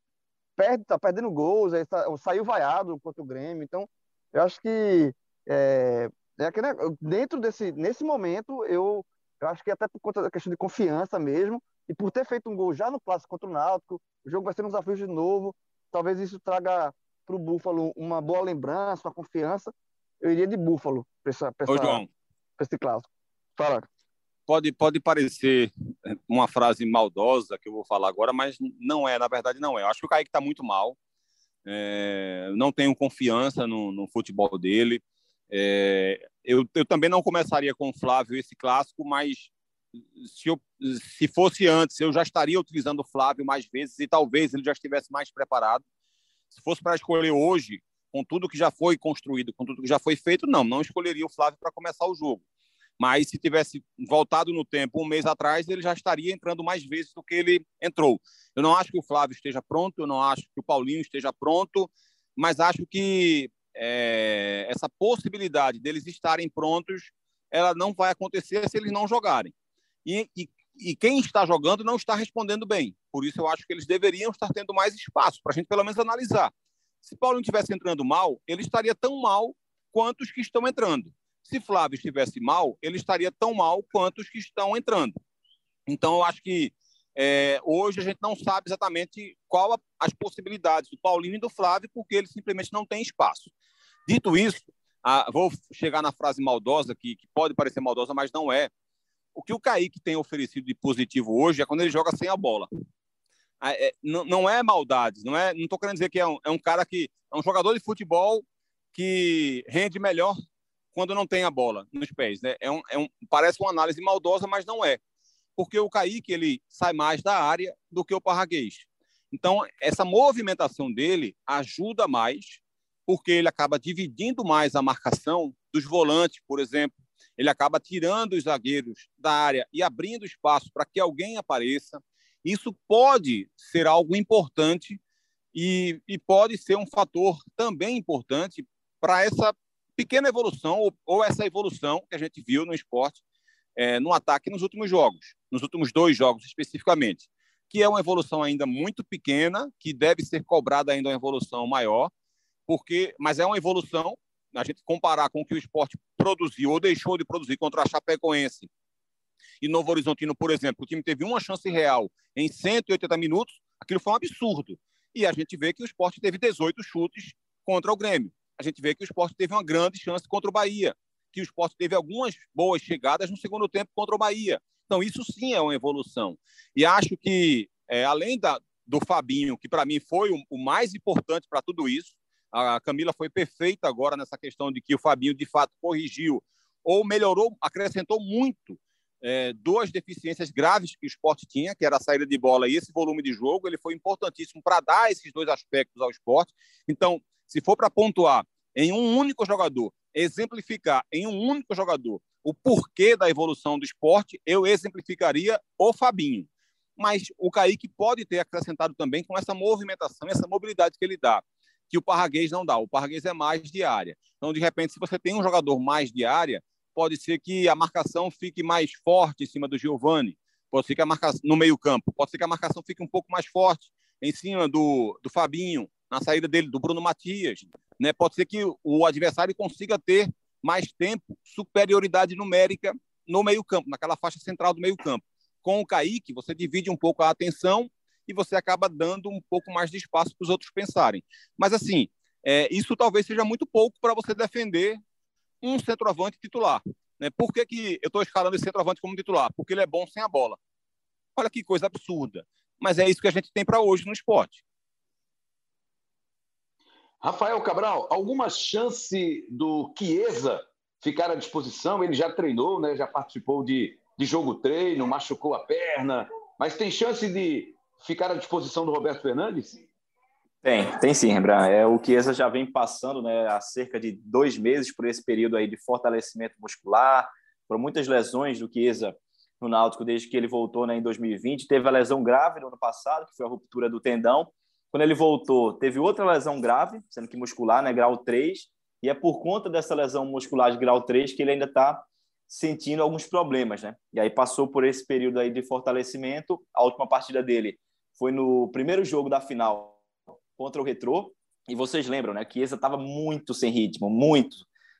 perde, tá perdendo gols, aí tá, saiu vaiado contra o Grêmio, então eu acho que é, é aquele, dentro desse, nesse momento eu eu acho que até por conta da questão de confiança mesmo, e por ter feito um gol já no clássico contra o Náutico, o jogo vai ser um desafio de novo. Talvez isso traga para o Búfalo uma boa lembrança, uma confiança. Eu iria de Búfalo para esse clássico. Fala. Pode, pode parecer uma frase maldosa que eu vou falar agora, mas não é, na verdade não é. Eu acho que o Kaique está muito mal. É, não tenho confiança no, no futebol dele. É, eu, eu também não começaria com o Flávio esse clássico, mas se, eu, se fosse antes, eu já estaria utilizando o Flávio mais vezes e talvez ele já estivesse mais preparado. Se fosse para escolher hoje, com tudo que já foi construído, com tudo que já foi feito, não, não escolheria o Flávio para começar o jogo. Mas se tivesse voltado no tempo um mês atrás, ele já estaria entrando mais vezes do que ele entrou. Eu não acho que o Flávio esteja pronto, eu não acho que o Paulinho esteja pronto, mas acho que é, essa possibilidade deles estarem prontos, ela não vai acontecer se eles não jogarem. E, e, e, quem está jogando não está respondendo bem. Por isso eu acho que eles deveriam estar tendo mais espaço para a gente pelo menos analisar. Se Paulo não estivesse entrando mal, ele estaria tão mal quanto os que estão entrando. Se Flávio estivesse mal, ele estaria tão mal quanto os que estão entrando. Então eu acho que é, hoje a gente não sabe exatamente qual a, as possibilidades do Paulinho e do Flávio, porque eles simplesmente não têm espaço. Dito isso, a, vou chegar na frase maldosa, que, que, pode parecer maldosa, mas não é. O que o Kaique tem oferecido de positivo hoje é quando ele joga sem a bola. É, não, não, é maldade, não é. Não estou querendo dizer que é um, é um cara que é um jogador de futebol que rende melhor quando não tem a bola nos pés. Né? É um, é um, parece uma análise maldosa, mas não é porque o Kaique ele sai mais da área do que o Parraguês. Então, essa movimentação dele ajuda mais, porque ele acaba dividindo mais a marcação dos volantes, por exemplo. Ele acaba tirando os zagueiros da área e abrindo espaço para que alguém apareça. Isso pode ser algo importante e, e pode ser um fator também importante para essa pequena evolução, ou, ou essa evolução que a gente viu no esporte, é, no ataque nos últimos jogos, nos últimos dois jogos especificamente, que é uma evolução ainda muito pequena, que deve ser cobrada ainda uma evolução maior, porque, mas é uma evolução, a gente comparar com o que o esporte produziu ou deixou de produzir contra a Chapecoense e Novo Horizontino, por exemplo, o time teve uma chance real em 180 minutos, aquilo foi um absurdo. E a gente vê que o esporte teve 18 chutes contra o Grêmio. A gente vê que o esporte teve uma grande chance contra o Bahia, que o esporte teve algumas boas chegadas no segundo tempo contra o Bahia. Então, isso sim é uma evolução. E acho que, é, além da, do Fabinho, que para mim foi o, o mais importante para tudo isso, a Camila foi perfeita agora nessa questão de que o Fabinho, de fato, corrigiu ou melhorou, acrescentou muito é, duas deficiências graves que o esporte tinha, que era a saída de bola e esse volume de jogo. Ele foi importantíssimo para dar esses dois aspectos ao esporte. Então, se for para pontuar em um único jogador, exemplificar em um único jogador o porquê da evolução do esporte, eu exemplificaria o Fabinho. Mas o Kaique pode ter acrescentado também com essa movimentação, essa mobilidade que ele dá, que o Parraguês não dá. O Parraguês é mais de área. Então, de repente, se você tem um jogador mais de área, pode ser que a marcação fique mais forte em cima do Giovani, pode ser que a marcação no meio-campo, pode ser que a marcação fique um pouco mais forte em cima do, do Fabinho, na saída dele, do Bruno Matias. Né? Pode ser que o adversário consiga ter mais tempo, superioridade numérica no meio-campo, naquela faixa central do meio-campo. Com o Kaique, você divide um pouco a atenção e você acaba dando um pouco mais de espaço para os outros pensarem. Mas, assim, é, isso talvez seja muito pouco para você defender um centroavante titular. Né? Por que, que eu estou escalando esse centroavante como titular? Porque ele é bom sem a bola. Olha que coisa absurda. Mas é isso que a gente tem para hoje no esporte. Rafael Cabral, alguma chance do Chiesa ficar à disposição? Ele já treinou, né? já participou de, de jogo treino, machucou a perna, mas tem chance de ficar à disposição do Roberto Fernandes? Tem, tem sim, Rembrandt. É, o Chiesa já vem passando né, há cerca de dois meses por esse período aí de fortalecimento muscular, por muitas lesões do Chiesa no Náutico desde que ele voltou né, em 2020. Teve a lesão grave no ano passado, que foi a ruptura do tendão. Quando ele voltou, teve outra lesão grave, sendo que muscular, né, grau 3, e é por conta dessa lesão muscular de grau 3 que ele ainda está sentindo alguns problemas, né? E aí passou por esse período aí de fortalecimento. A última partida dele foi no primeiro jogo da final contra o Retrô. E vocês lembram, né? Que Chiesa estava muito sem ritmo, muito.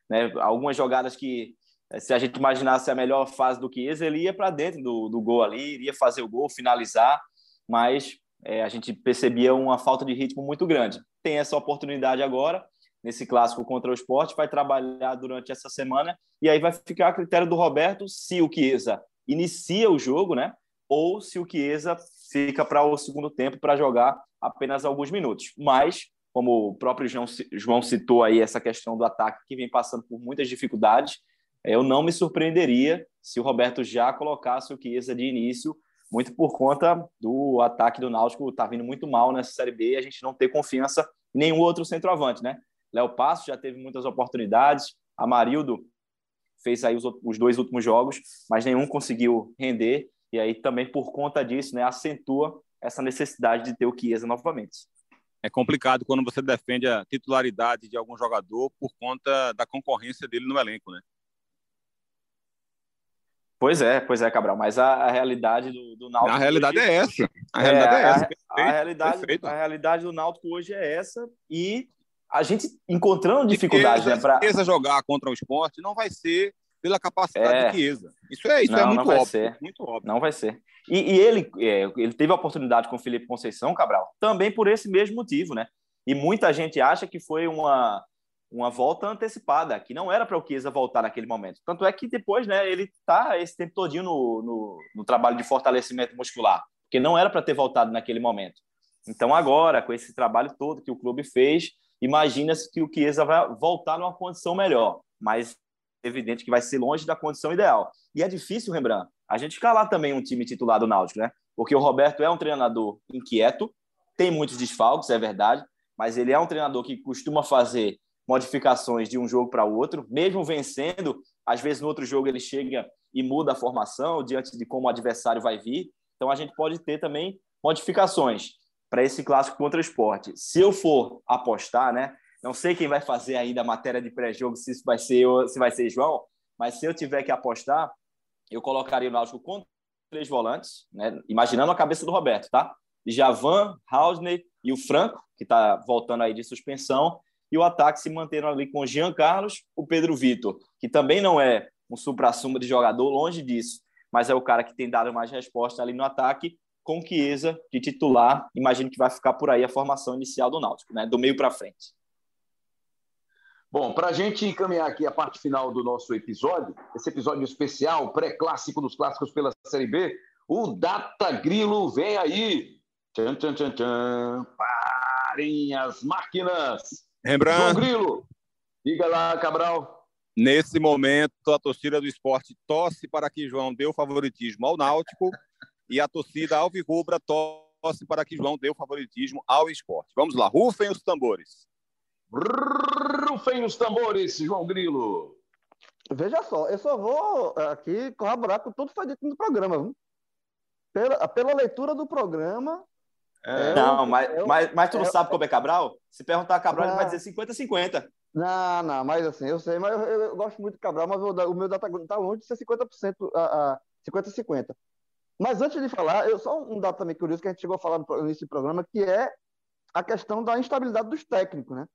Né? Algumas jogadas que, se a gente imaginasse a melhor fase do Chiesa, ele ia para dentro do, do gol ali, iria fazer o gol, finalizar, mas é, a gente percebia uma falta de ritmo muito grande. Tem essa oportunidade agora, nesse clássico contra o esporte, vai trabalhar durante essa semana e aí vai ficar a critério do Roberto se o Chiesa inicia o jogo, né? Ou se o Chiesa fica para o segundo tempo para jogar apenas alguns minutos. Mas, como o próprio João, João citou aí essa questão do ataque que vem passando por muitas dificuldades, eu não me surpreenderia se o Roberto já colocasse o Chiesa de início muito por conta do ataque do Náutico tá vindo muito mal nessa Série B e a gente não ter confiança em nenhum outro centroavante, né? Léo Passo já teve muitas oportunidades, Amarildo fez aí os, os dois últimos jogos, mas nenhum conseguiu render e aí também por conta disso, né, acentua essa necessidade de ter o Chiesa novamente. É complicado quando você defende a titularidade de algum jogador por conta da concorrência dele no elenco, né? Pois é, pois é, Cabral, mas a, a realidade do, do Náutico. A realidade hoje... é essa. A realidade é, é essa. A, a, realidade, a realidade do Náutico hoje é essa e a gente encontrando dificuldade, né? Pra... Chiesa jogar contra o esporte não vai ser pela capacidade é. de Chiesa. Isso é, isso é não, é muito, óbvio, ser. muito óbvio. Não vai ser. E, e ele, é, ele teve a oportunidade com o Felipe Conceição, Cabral, também por esse mesmo motivo, né? E muita gente acha que foi uma, uma volta antecipada, que não era para o Chiesa voltar naquele momento. Tanto é que depois, né, ele está esse tempo todinho no, no, no, trabalho de fortalecimento muscular, porque não era para ter voltado naquele momento. Então agora, com esse trabalho todo que o clube fez, imagina-se que o Chiesa vai voltar numa condição melhor, mas é evidente que vai ser longe da condição ideal. E é difícil, Rembrandt, a gente escalar também um time titular do Náutico, né? Porque o Roberto é um treinador inquieto, tem muitos desfalques, é verdade, mas ele é um treinador que costuma fazer modificações de um jogo para outro, mesmo vencendo, às vezes no outro jogo ele chega e muda a formação diante de como o adversário vai vir. Então a gente pode ter também modificações para esse clássico contra o esporte. Se eu for apostar, né, Não sei quem vai fazer ainda a matéria de pré-jogo, se isso vai ser eu, se vai ser João, mas se eu tiver que apostar, eu colocaria o Náutico com três volantes, né? imaginando a cabeça do Roberto, tá? Javan, Hausner e o Franco, que está voltando aí de suspensão, e o ataque se mantendo ali com o Jean Carlos, o Pedro Vitor, que também não é um supra-sumo de jogador, longe disso, mas é o cara que tem dado mais resposta ali no ataque, com Chiesa de titular. Imagino que vai ficar por aí a formação inicial do Náutico, né? do meio para frente. Bom, para a gente encaminhar aqui a parte final do nosso episódio, esse episódio especial, pré-clássico dos clássicos pela Série B, o Data Grilo vem aí. Tchan, tchan, tchan, tchan. Parem as máquinas. Rembrandt. João Grilo, diga lá, Cabral. Nesse momento, a torcida do esporte torce para que João dê o favoritismo ao Náutico e a torcida alvirrubra torce para que João dê o favoritismo ao esporte. Vamos lá, rufem os tambores. Rufem os tambores, João Grilo. Veja só, eu só vou aqui corroborar com tudo que foi dito no programa. Viu? Pela, pela leitura do programa. É, não, mas, eu, mas, mas tu não é, sabe como é Cabral? Se perguntar a Cabral, ele vai dizer 50-50. Não, não, mas assim, eu sei, mas eu, eu gosto muito de Cabral, mas o, o meu data está longe de ser 50% a, a 50-50. Mas antes de falar, eu, só um dado também curioso que a gente chegou a falar nesse programa, que é a questão da instabilidade dos técnicos, né?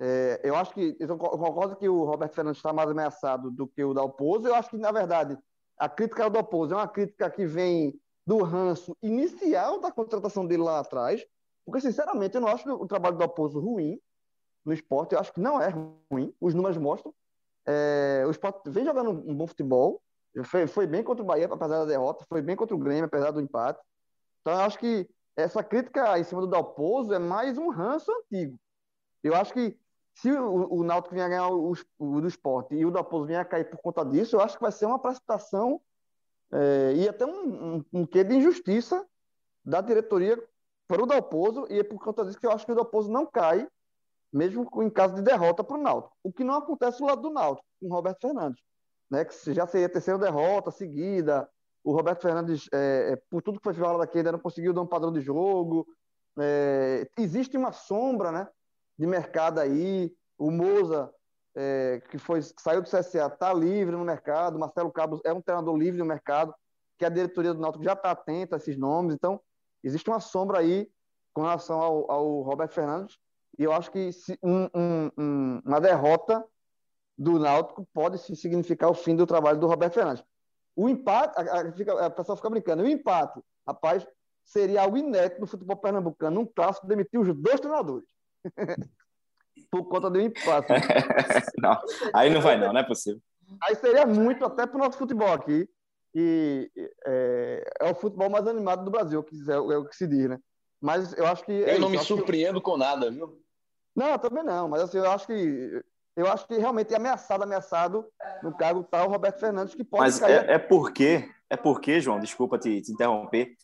É, eu acho que, eu concordo que o Roberto Fernandes está mais ameaçado do que o Dalpozo. Eu acho que, na verdade, a crítica ao Dalpozo é uma crítica que vem do ranço inicial da contratação dele lá atrás, porque, sinceramente, eu não acho o trabalho do Dalpozo ruim no esporte. Eu acho que não é ruim, os números mostram. É, o esporte vem jogando um bom futebol, foi, foi bem contra o Bahia, apesar da derrota, foi bem contra o Grêmio, apesar do empate. Então, eu acho que essa crítica em cima do Dalpozo é mais um ranço antigo. Eu acho que se o, o Náutico vier ganhar o, o, do esporte e o Dalpozo vier cair por conta disso, eu acho que vai ser uma precipitação é, e até um, um, um quê de injustiça da diretoria para o Dalpozo, e é por conta disso que eu acho que o Dalpozo não cai, mesmo em caso de derrota para o Náutico. O que não acontece do lado do Náutico, com o Roberto Fernandes né, que já seria a terceira derrota seguida. O Roberto Fernandes, é, é, por tudo que foi falado aqui, ainda não conseguiu dar um padrão de jogo. É, existe uma sombra né, de mercado aí. O Moza, é, que, foi, saiu do CSA, está livre no mercado. Marcelo Cabo é um treinador livre no mercado, que a diretoria do Náutico já está atenta a esses nomes. Então, existe uma sombra aí com relação ao, ao Roberto Fernandes. E eu acho que se, um, um, um, uma derrota do Náutico pode significar o fim do trabalho do Roberto Fernandes. O empate, a, a, fica, a pessoa fica brincando, o empate, rapaz, seria algo inédito no futebol pernambucano, um clássico demitir os dois treinadores. Por conta do empate. não, aí não vai não, não é possível. Aí seria muito até para o nosso futebol aqui, que é, é, o futebol mais animado do Brasil, é, é o que se diz, né? Mas eu acho que. É eu não me surpreendo que... com nada, viu? Não, também não, mas assim, eu acho que eu acho que realmente é ameaçado, ameaçado no cargo tal tá Roberto Fernandes, que pode Mas cair... é, é porque, é porque, João, desculpa te, te interromper,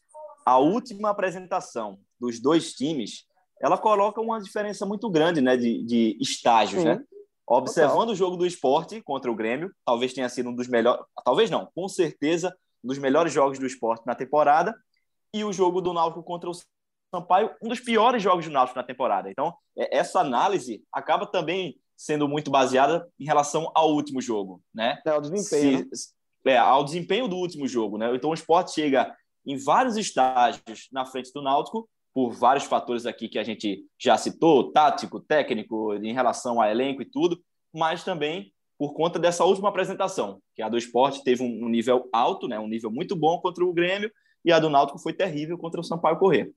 a última apresentação dos dois times, ela coloca uma diferença muito grande né, de, de estágios, Sim. né? Observando Total. o jogo do esporte contra o Grêmio, talvez tenha sido um dos melhores, talvez não, com certeza, um dos melhores jogos do esporte na temporada, e o jogo do Náutico contra o Sampaio, um dos piores jogos do Náutico na temporada. Então, é, essa análise acaba também sendo muito baseada em relação ao último jogo, né? É, ao desempenho. Se, né? é, ao desempenho do último jogo, né? Então o esporte chega em vários estágios na frente do Náutico, por vários fatores aqui que a gente já citou, tático, técnico, em relação a elenco e tudo, mas também por conta dessa última apresentação, que a do esporte teve um nível alto, né? um nível muito bom contra o Grêmio, e a do Náutico foi terrível contra o Sampaio Corrêa.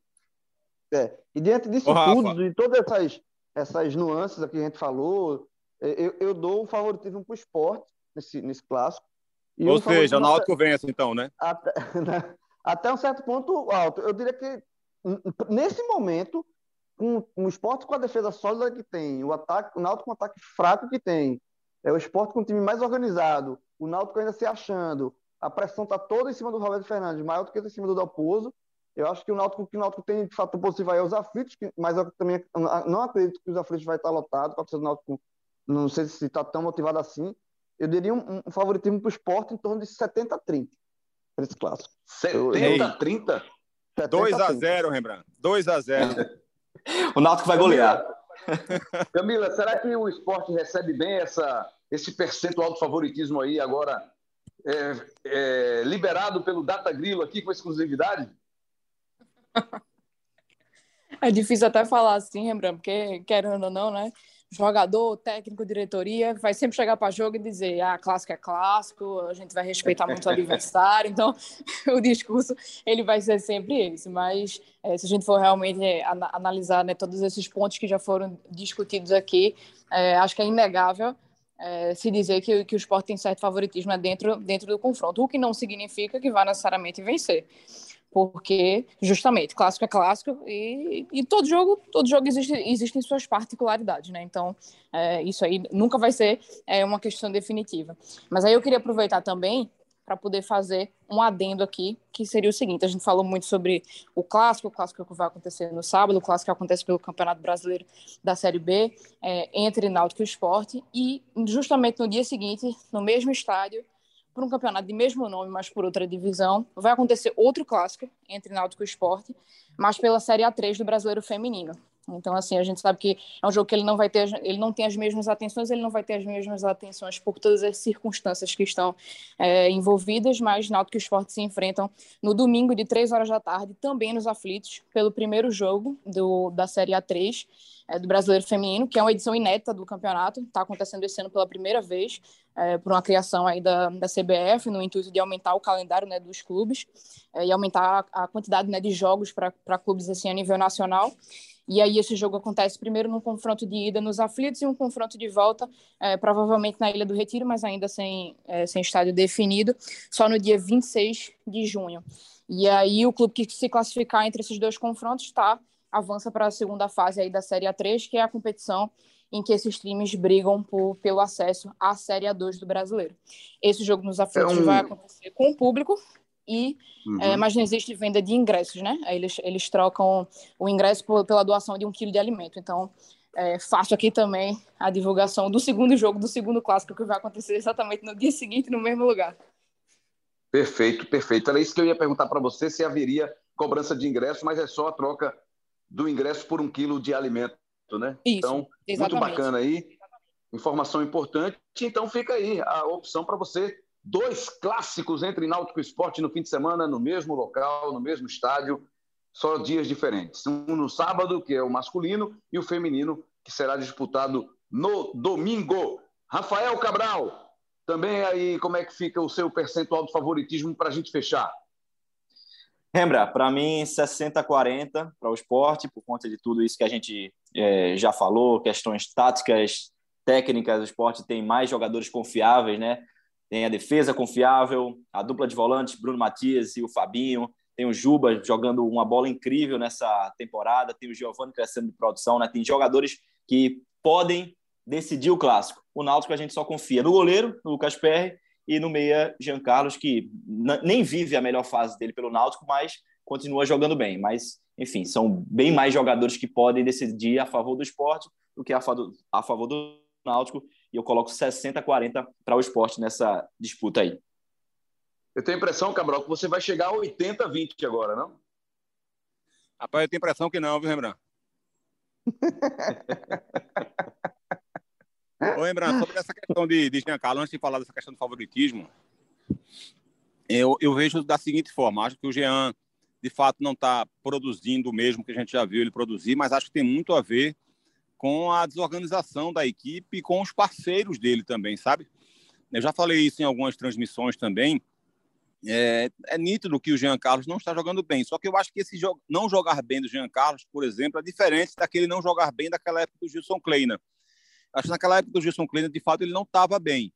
É, e diante disso Ô, tudo, de todas essas essas nuances que a gente falou, eu, eu dou um favoritismo para o esporte nesse, nesse clássico. Ou seja, o Náutico vence então, né? Até, né? até um certo ponto alto. Eu diria que nesse momento, com o esporte com a defesa sólida que tem, o ataque, o Náutico com o ataque fraco que tem, é o esporte com o time mais organizado, o Náutico ainda se achando, a pressão está toda em cima do Roberto Fernandes, maior do que em cima do Dalpozo. Eu acho que o Náutico, que o Náutico tem de fato positivo aí é os aflitos, mas eu também não acredito que os aflitos vai estar lotado. A torcida do Náutico não sei se está tão motivado assim. Eu daria um, um favoritismo para o esporte em torno de 70 a 30 para esse clássico. 70 a 30? 2 a 0 Rembrandt. 2 a 0 O Náutico vai golear. Camila, será que o esporte recebe bem essa, esse percentual de favoritismo aí agora é, é, liberado pelo Data Grilo aqui com exclusividade? É difícil até falar assim, Rembrandt, porque querendo ou não, né? Jogador, técnico, diretoria, vai sempre chegar para jogo e dizer: ah, clássico é clássico, a gente vai respeitar muito o adversário. Então, o discurso ele vai ser sempre esse. Mas é, se a gente for realmente é, analisar né, todos esses pontos que já foram discutidos aqui, é, acho que é inegável se dizer que, que o esporte tem certo favoritismo né, dentro, dentro do confronto, o que não significa que vai necessariamente vencer porque justamente clássico é clássico e, e todo jogo todo jogo existe existem suas particularidades né? Então é, isso aí nunca vai ser é, uma questão definitiva. Mas aí eu queria aproveitar também para poder fazer um adendo aqui que seria o seguinte a gente falou muito sobre o clássico o clássico que vai acontecer no sábado o clássico que acontece pelo campeonato brasileiro da série B é, entre Náutico e Esporte e justamente no dia seguinte no mesmo estádio por um campeonato de mesmo nome, mas por outra divisão. Vai acontecer outro clássico entre Náutico e Esporte, mas pela Série A3 do Brasileiro Feminino. Então, assim, a gente sabe que é um jogo que ele não vai ter, ele não tem as mesmas atenções, ele não vai ter as mesmas atenções por todas as circunstâncias que estão é, envolvidas, mas Náutico e Esporte se enfrentam no domingo de 3 horas da tarde, também nos aflitos, pelo primeiro jogo do, da Série A3 é, do Brasileiro Feminino, que é uma edição inédita do campeonato, está acontecendo esse ano pela primeira vez, é, por uma criação aí da, da CBF, no intuito de aumentar o calendário né, dos clubes é, e aumentar a, a quantidade né, de jogos para clubes assim, a nível nacional. E aí esse jogo acontece primeiro num confronto de ida nos aflitos e um confronto de volta, é, provavelmente na Ilha do Retiro, mas ainda sem, é, sem estádio definido, só no dia 26 de junho. E aí o clube que se classificar entre esses dois confrontos está avança para a segunda fase aí da Série A3, que é a competição em que esses times brigam por, pelo acesso à Série A2 do Brasileiro. Esse jogo nos aflitos é um... vai acontecer com o público, e uhum. é, mas não existe venda de ingressos, né? Eles, eles trocam o ingresso por, pela doação de um quilo de alimento. Então, é, faço aqui também a divulgação do segundo jogo, do segundo clássico, que vai acontecer exatamente no dia seguinte, no mesmo lugar. Perfeito, perfeito. Era isso que eu ia perguntar para você, se haveria cobrança de ingresso, mas é só a troca do ingresso por um quilo de alimento, né? Isso, então, exatamente. muito bacana aí, informação importante. Então fica aí a opção para você. Dois clássicos entre Náutico e Esporte no fim de semana, no mesmo local, no mesmo estádio, só dias diferentes. Um no sábado, que é o masculino, e o feminino, que será disputado no domingo. Rafael Cabral, também aí como é que fica o seu percentual de favoritismo para a gente fechar? Lembra, para mim, 60-40 para o esporte, por conta de tudo isso que a gente é, já falou, questões táticas, técnicas, o esporte tem mais jogadores confiáveis, né? Tem a defesa confiável, a dupla de volantes, Bruno Matias e o Fabinho, tem o Juba jogando uma bola incrível nessa temporada, tem o Giovanni crescendo de produção, né? Tem jogadores que podem decidir o clássico. O Náutico a gente só confia no goleiro, no Lucas Perry, e no meia Jean Carlos, que nem vive a melhor fase dele pelo Náutico, mas continua jogando bem. Mas, enfim, são bem mais jogadores que podem decidir a favor do esporte do que a favor, a favor do Náutico. E eu coloco 60-40 para o esporte nessa disputa aí. Eu tenho a impressão, Cabral, que você vai chegar a 80-20 agora, não? Rapaz, eu tenho a impressão que não, viu, Rembrandt? Ô, lembrando, sobre essa questão de, de Giancarlo, antes de falar dessa questão do favoritismo, eu, eu vejo da seguinte forma: acho que o Jean, de fato, não está produzindo o mesmo que a gente já viu ele produzir, mas acho que tem muito a ver com a desorganização da equipe e com os parceiros dele também, sabe? Eu já falei isso em algumas transmissões também. É, é nítido que o Jean Carlos não está jogando bem. Só que eu acho que esse jo não jogar bem do Jean Carlos, por exemplo, é diferente daquele não jogar bem daquela época do Gilson Kleina. Acho que naquela época do Gilson Kleina, de fato, ele não estava bem.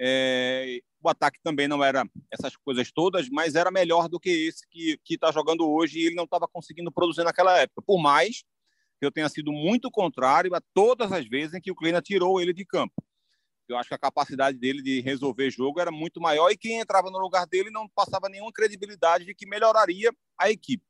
É, o ataque também não era essas coisas todas, mas era melhor do que esse que está jogando hoje e ele não estava conseguindo produzir naquela época. Por mais que eu tenha sido muito contrário a todas as vezes em que o Kleina tirou ele de campo. Eu acho que a capacidade dele de resolver jogo era muito maior e quem entrava no lugar dele não passava nenhuma credibilidade de que melhoraria a equipe.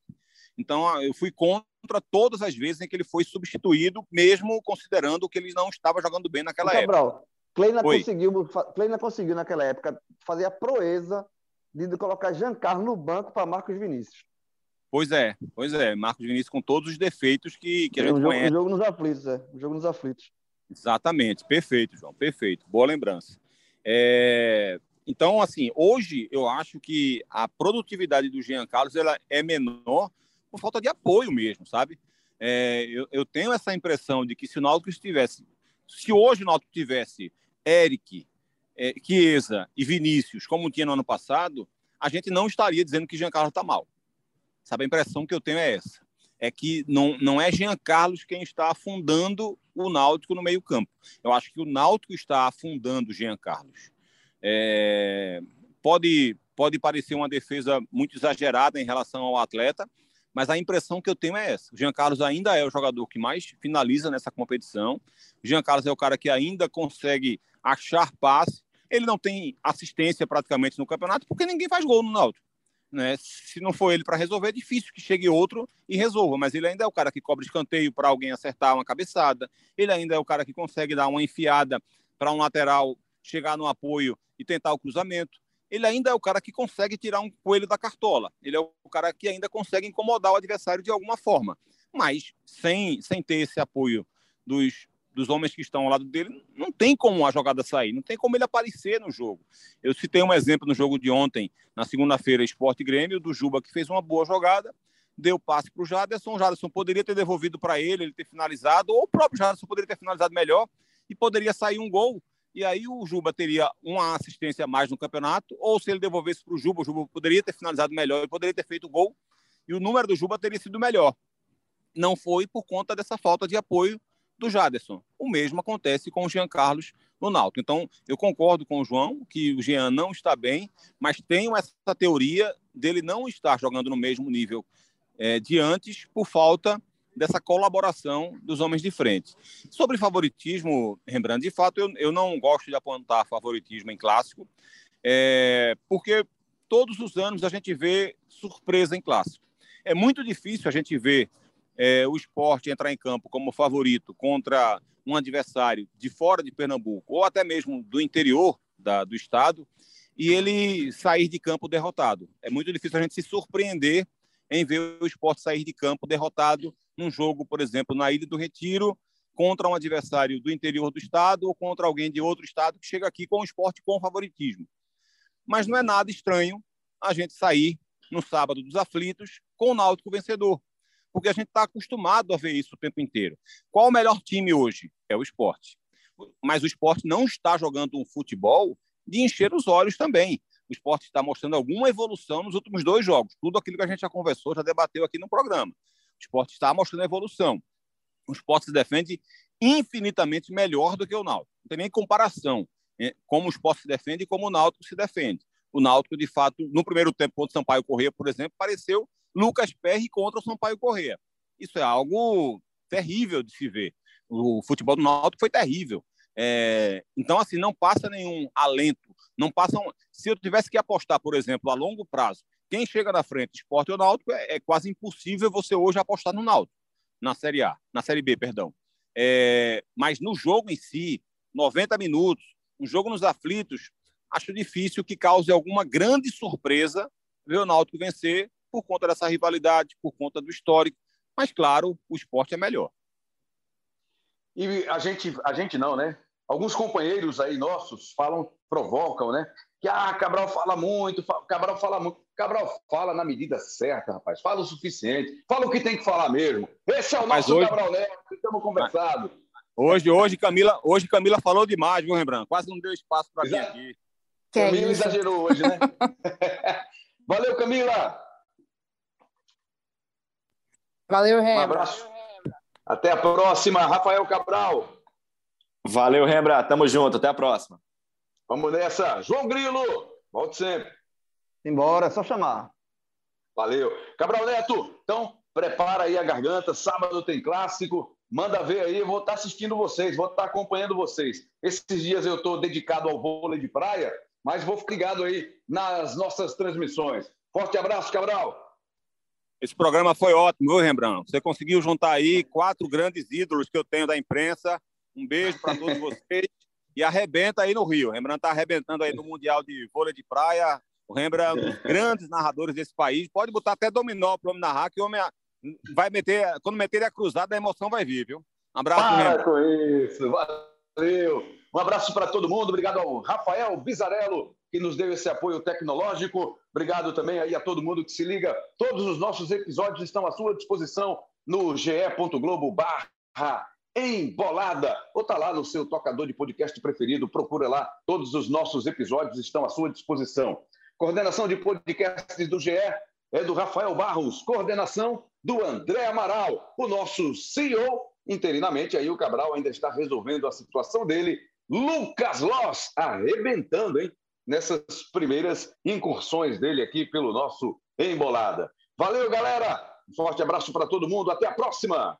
Então, eu fui contra todas as vezes em que ele foi substituído, mesmo considerando que ele não estava jogando bem naquela Cabral, época. Kleina conseguiu, Kleina conseguiu, naquela época, fazer a proeza de colocar Giancarlo no banco para Marcos Vinícius. Pois é, pois é. Marcos Vinícius com todos os defeitos que, que a gente um jogo, conhece. Um jogo nos aflitos, é. Um jogo nos aflitos. Exatamente, perfeito, João, perfeito. Boa lembrança. É... Então, assim, hoje eu acho que a produtividade do Jean Carlos ela é menor por falta de apoio mesmo, sabe? É, eu, eu, tenho essa impressão de que se o Náutico estivesse, se hoje o Náutico tivesse Eric, é, Chiesa e Vinícius, como tinha no ano passado, a gente não estaria dizendo que Jean Carlos está mal. Sabe, a impressão que eu tenho é essa. É que não, não é Jean Carlos quem está afundando o Náutico no meio campo. Eu acho que o Náutico está afundando Jean Carlos. É, pode, pode parecer uma defesa muito exagerada em relação ao atleta, mas a impressão que eu tenho é essa. O Jean Carlos ainda é o jogador que mais finaliza nessa competição. O Jean Carlos é o cara que ainda consegue achar passe. Ele não tem assistência praticamente no campeonato porque ninguém faz gol no Náutico. Né? Se não for ele para resolver, é difícil que chegue outro e resolva. Mas ele ainda é o cara que cobra escanteio para alguém acertar uma cabeçada. Ele ainda é o cara que consegue dar uma enfiada para um lateral chegar no apoio e tentar o cruzamento. Ele ainda é o cara que consegue tirar um coelho da cartola. Ele é o cara que ainda consegue incomodar o adversário de alguma forma. Mas sem, sem ter esse apoio dos, dos homens que estão ao lado dele, não tem como a jogada sair, não tem como ele aparecer no jogo. Eu citei um exemplo no jogo de ontem, na segunda-feira, Esporte Grêmio, do Juba, que fez uma boa jogada, deu passe para o Jaderson. O Jaderson poderia ter devolvido para ele, ele ter finalizado, ou o próprio Jaderson poderia ter finalizado melhor e poderia sair um gol e aí o Juba teria uma assistência a mais no campeonato, ou se ele devolvesse para o Juba, o Juba poderia ter finalizado melhor, ele poderia ter feito gol, e o número do Juba teria sido melhor. Não foi por conta dessa falta de apoio do Jaderson. O mesmo acontece com o Jean Carlos no Náutico. Então, eu concordo com o João que o Jean não está bem, mas tenho essa teoria dele não estar jogando no mesmo nível é, de antes por falta dessa colaboração dos homens de frente. Sobre favoritismo, Rembrandt, de fato, eu, eu não gosto de apontar favoritismo em clássico, é, porque todos os anos a gente vê surpresa em clássico. É muito difícil a gente ver é, o esporte entrar em campo como favorito contra um adversário de fora de Pernambuco, ou até mesmo do interior da, do estado, e ele sair de campo derrotado. É muito difícil a gente se surpreender em ver o esporte sair de campo derrotado num jogo, por exemplo, na Ilha do Retiro, contra um adversário do interior do estado ou contra alguém de outro estado que chega aqui com o esporte com favoritismo. Mas não é nada estranho a gente sair no sábado dos aflitos com o Náutico vencedor, porque a gente está acostumado a ver isso o tempo inteiro. Qual o melhor time hoje? É o esporte. Mas o esporte não está jogando um futebol de encher os olhos também. O esporte está mostrando alguma evolução nos últimos dois jogos. Tudo aquilo que a gente já conversou, já debateu aqui no programa. O esporte está mostrando evolução. O esporte se defende infinitamente melhor do que o Náutico. Não tem nem comparação né? como o esporte se defende e como o Náutico se defende. O Náutico, de fato, no primeiro tempo contra o Sampaio Correia, por exemplo, pareceu Lucas Perry contra o Sampaio Correia. Isso é algo terrível de se ver. O futebol do Náutico foi terrível. É, então, assim, não passa nenhum alento. Não passam. Se eu tivesse que apostar, por exemplo, a longo prazo, quem chega na frente, esporte ou náutico, é, é, quase impossível você hoje apostar no náutico, na Série A, na Série B, perdão. É, mas no jogo em si, 90 minutos, um jogo nos aflitos, acho difícil que cause alguma grande surpresa ver o Náutico vencer por conta dessa rivalidade, por conta do histórico. Mas, claro, o esporte é melhor. E a gente, a gente não, né? Alguns companheiros aí nossos falam, provocam, né? Que ah, Cabral fala muito, Cabral fala muito. Cabral fala na medida certa, rapaz. Fala o suficiente. Fala o que tem que falar mesmo. Esse é o nosso hoje... Cabral Neto, estamos conversando. Hoje, hoje, Camila, hoje Camila falou demais, viu, Rembrandt? Quase não deu espaço para mim aqui. Que Camila é exagerou hoje, né? Valeu, Camila! Valeu, Rembrandt. Um abraço. Até a próxima, Rafael Cabral. Valeu, Rembrandt. Tamo junto. Até a próxima. Vamos nessa. João Grilo, volte sempre. Embora, é só chamar. Valeu. Cabral Neto, então prepara aí a garganta. Sábado tem clássico. Manda ver aí, eu vou estar assistindo vocês, vou estar acompanhando vocês. Esses dias eu estou dedicado ao vôlei de praia, mas vou ficar ligado aí nas nossas transmissões. Forte abraço, Cabral. Esse programa foi ótimo, viu, Rembrandt? Você conseguiu juntar aí quatro grandes ídolos que eu tenho da imprensa. Um beijo para todos vocês. E arrebenta aí no Rio. Rembrandt está arrebentando aí no Mundial de Vôlei de Praia O Rembrandt é um dos grandes narradores desse país. Pode botar até dominó para o homem narrar, que o homem vai meter, quando meter a cruzada, a emoção vai vir, viu? Um abraço, Para com isso. Valeu. Um abraço para todo mundo. Obrigado ao Rafael Bizarello, que nos deu esse apoio tecnológico. Obrigado também aí a todo mundo que se liga. Todos os nossos episódios estão à sua disposição no ge.globo barra embolada. Ou tá lá no seu tocador de podcast preferido, procura lá. Todos os nossos episódios estão à sua disposição. Coordenação de podcasts do GE é do Rafael Barros. Coordenação do André Amaral, o nosso CEO. Interinamente, aí o Cabral ainda está resolvendo a situação dele. Lucas Loss, arrebentando, hein? Nessas primeiras incursões dele aqui pelo nosso Embolada. Valeu, galera! Um forte abraço para todo mundo. Até a próxima!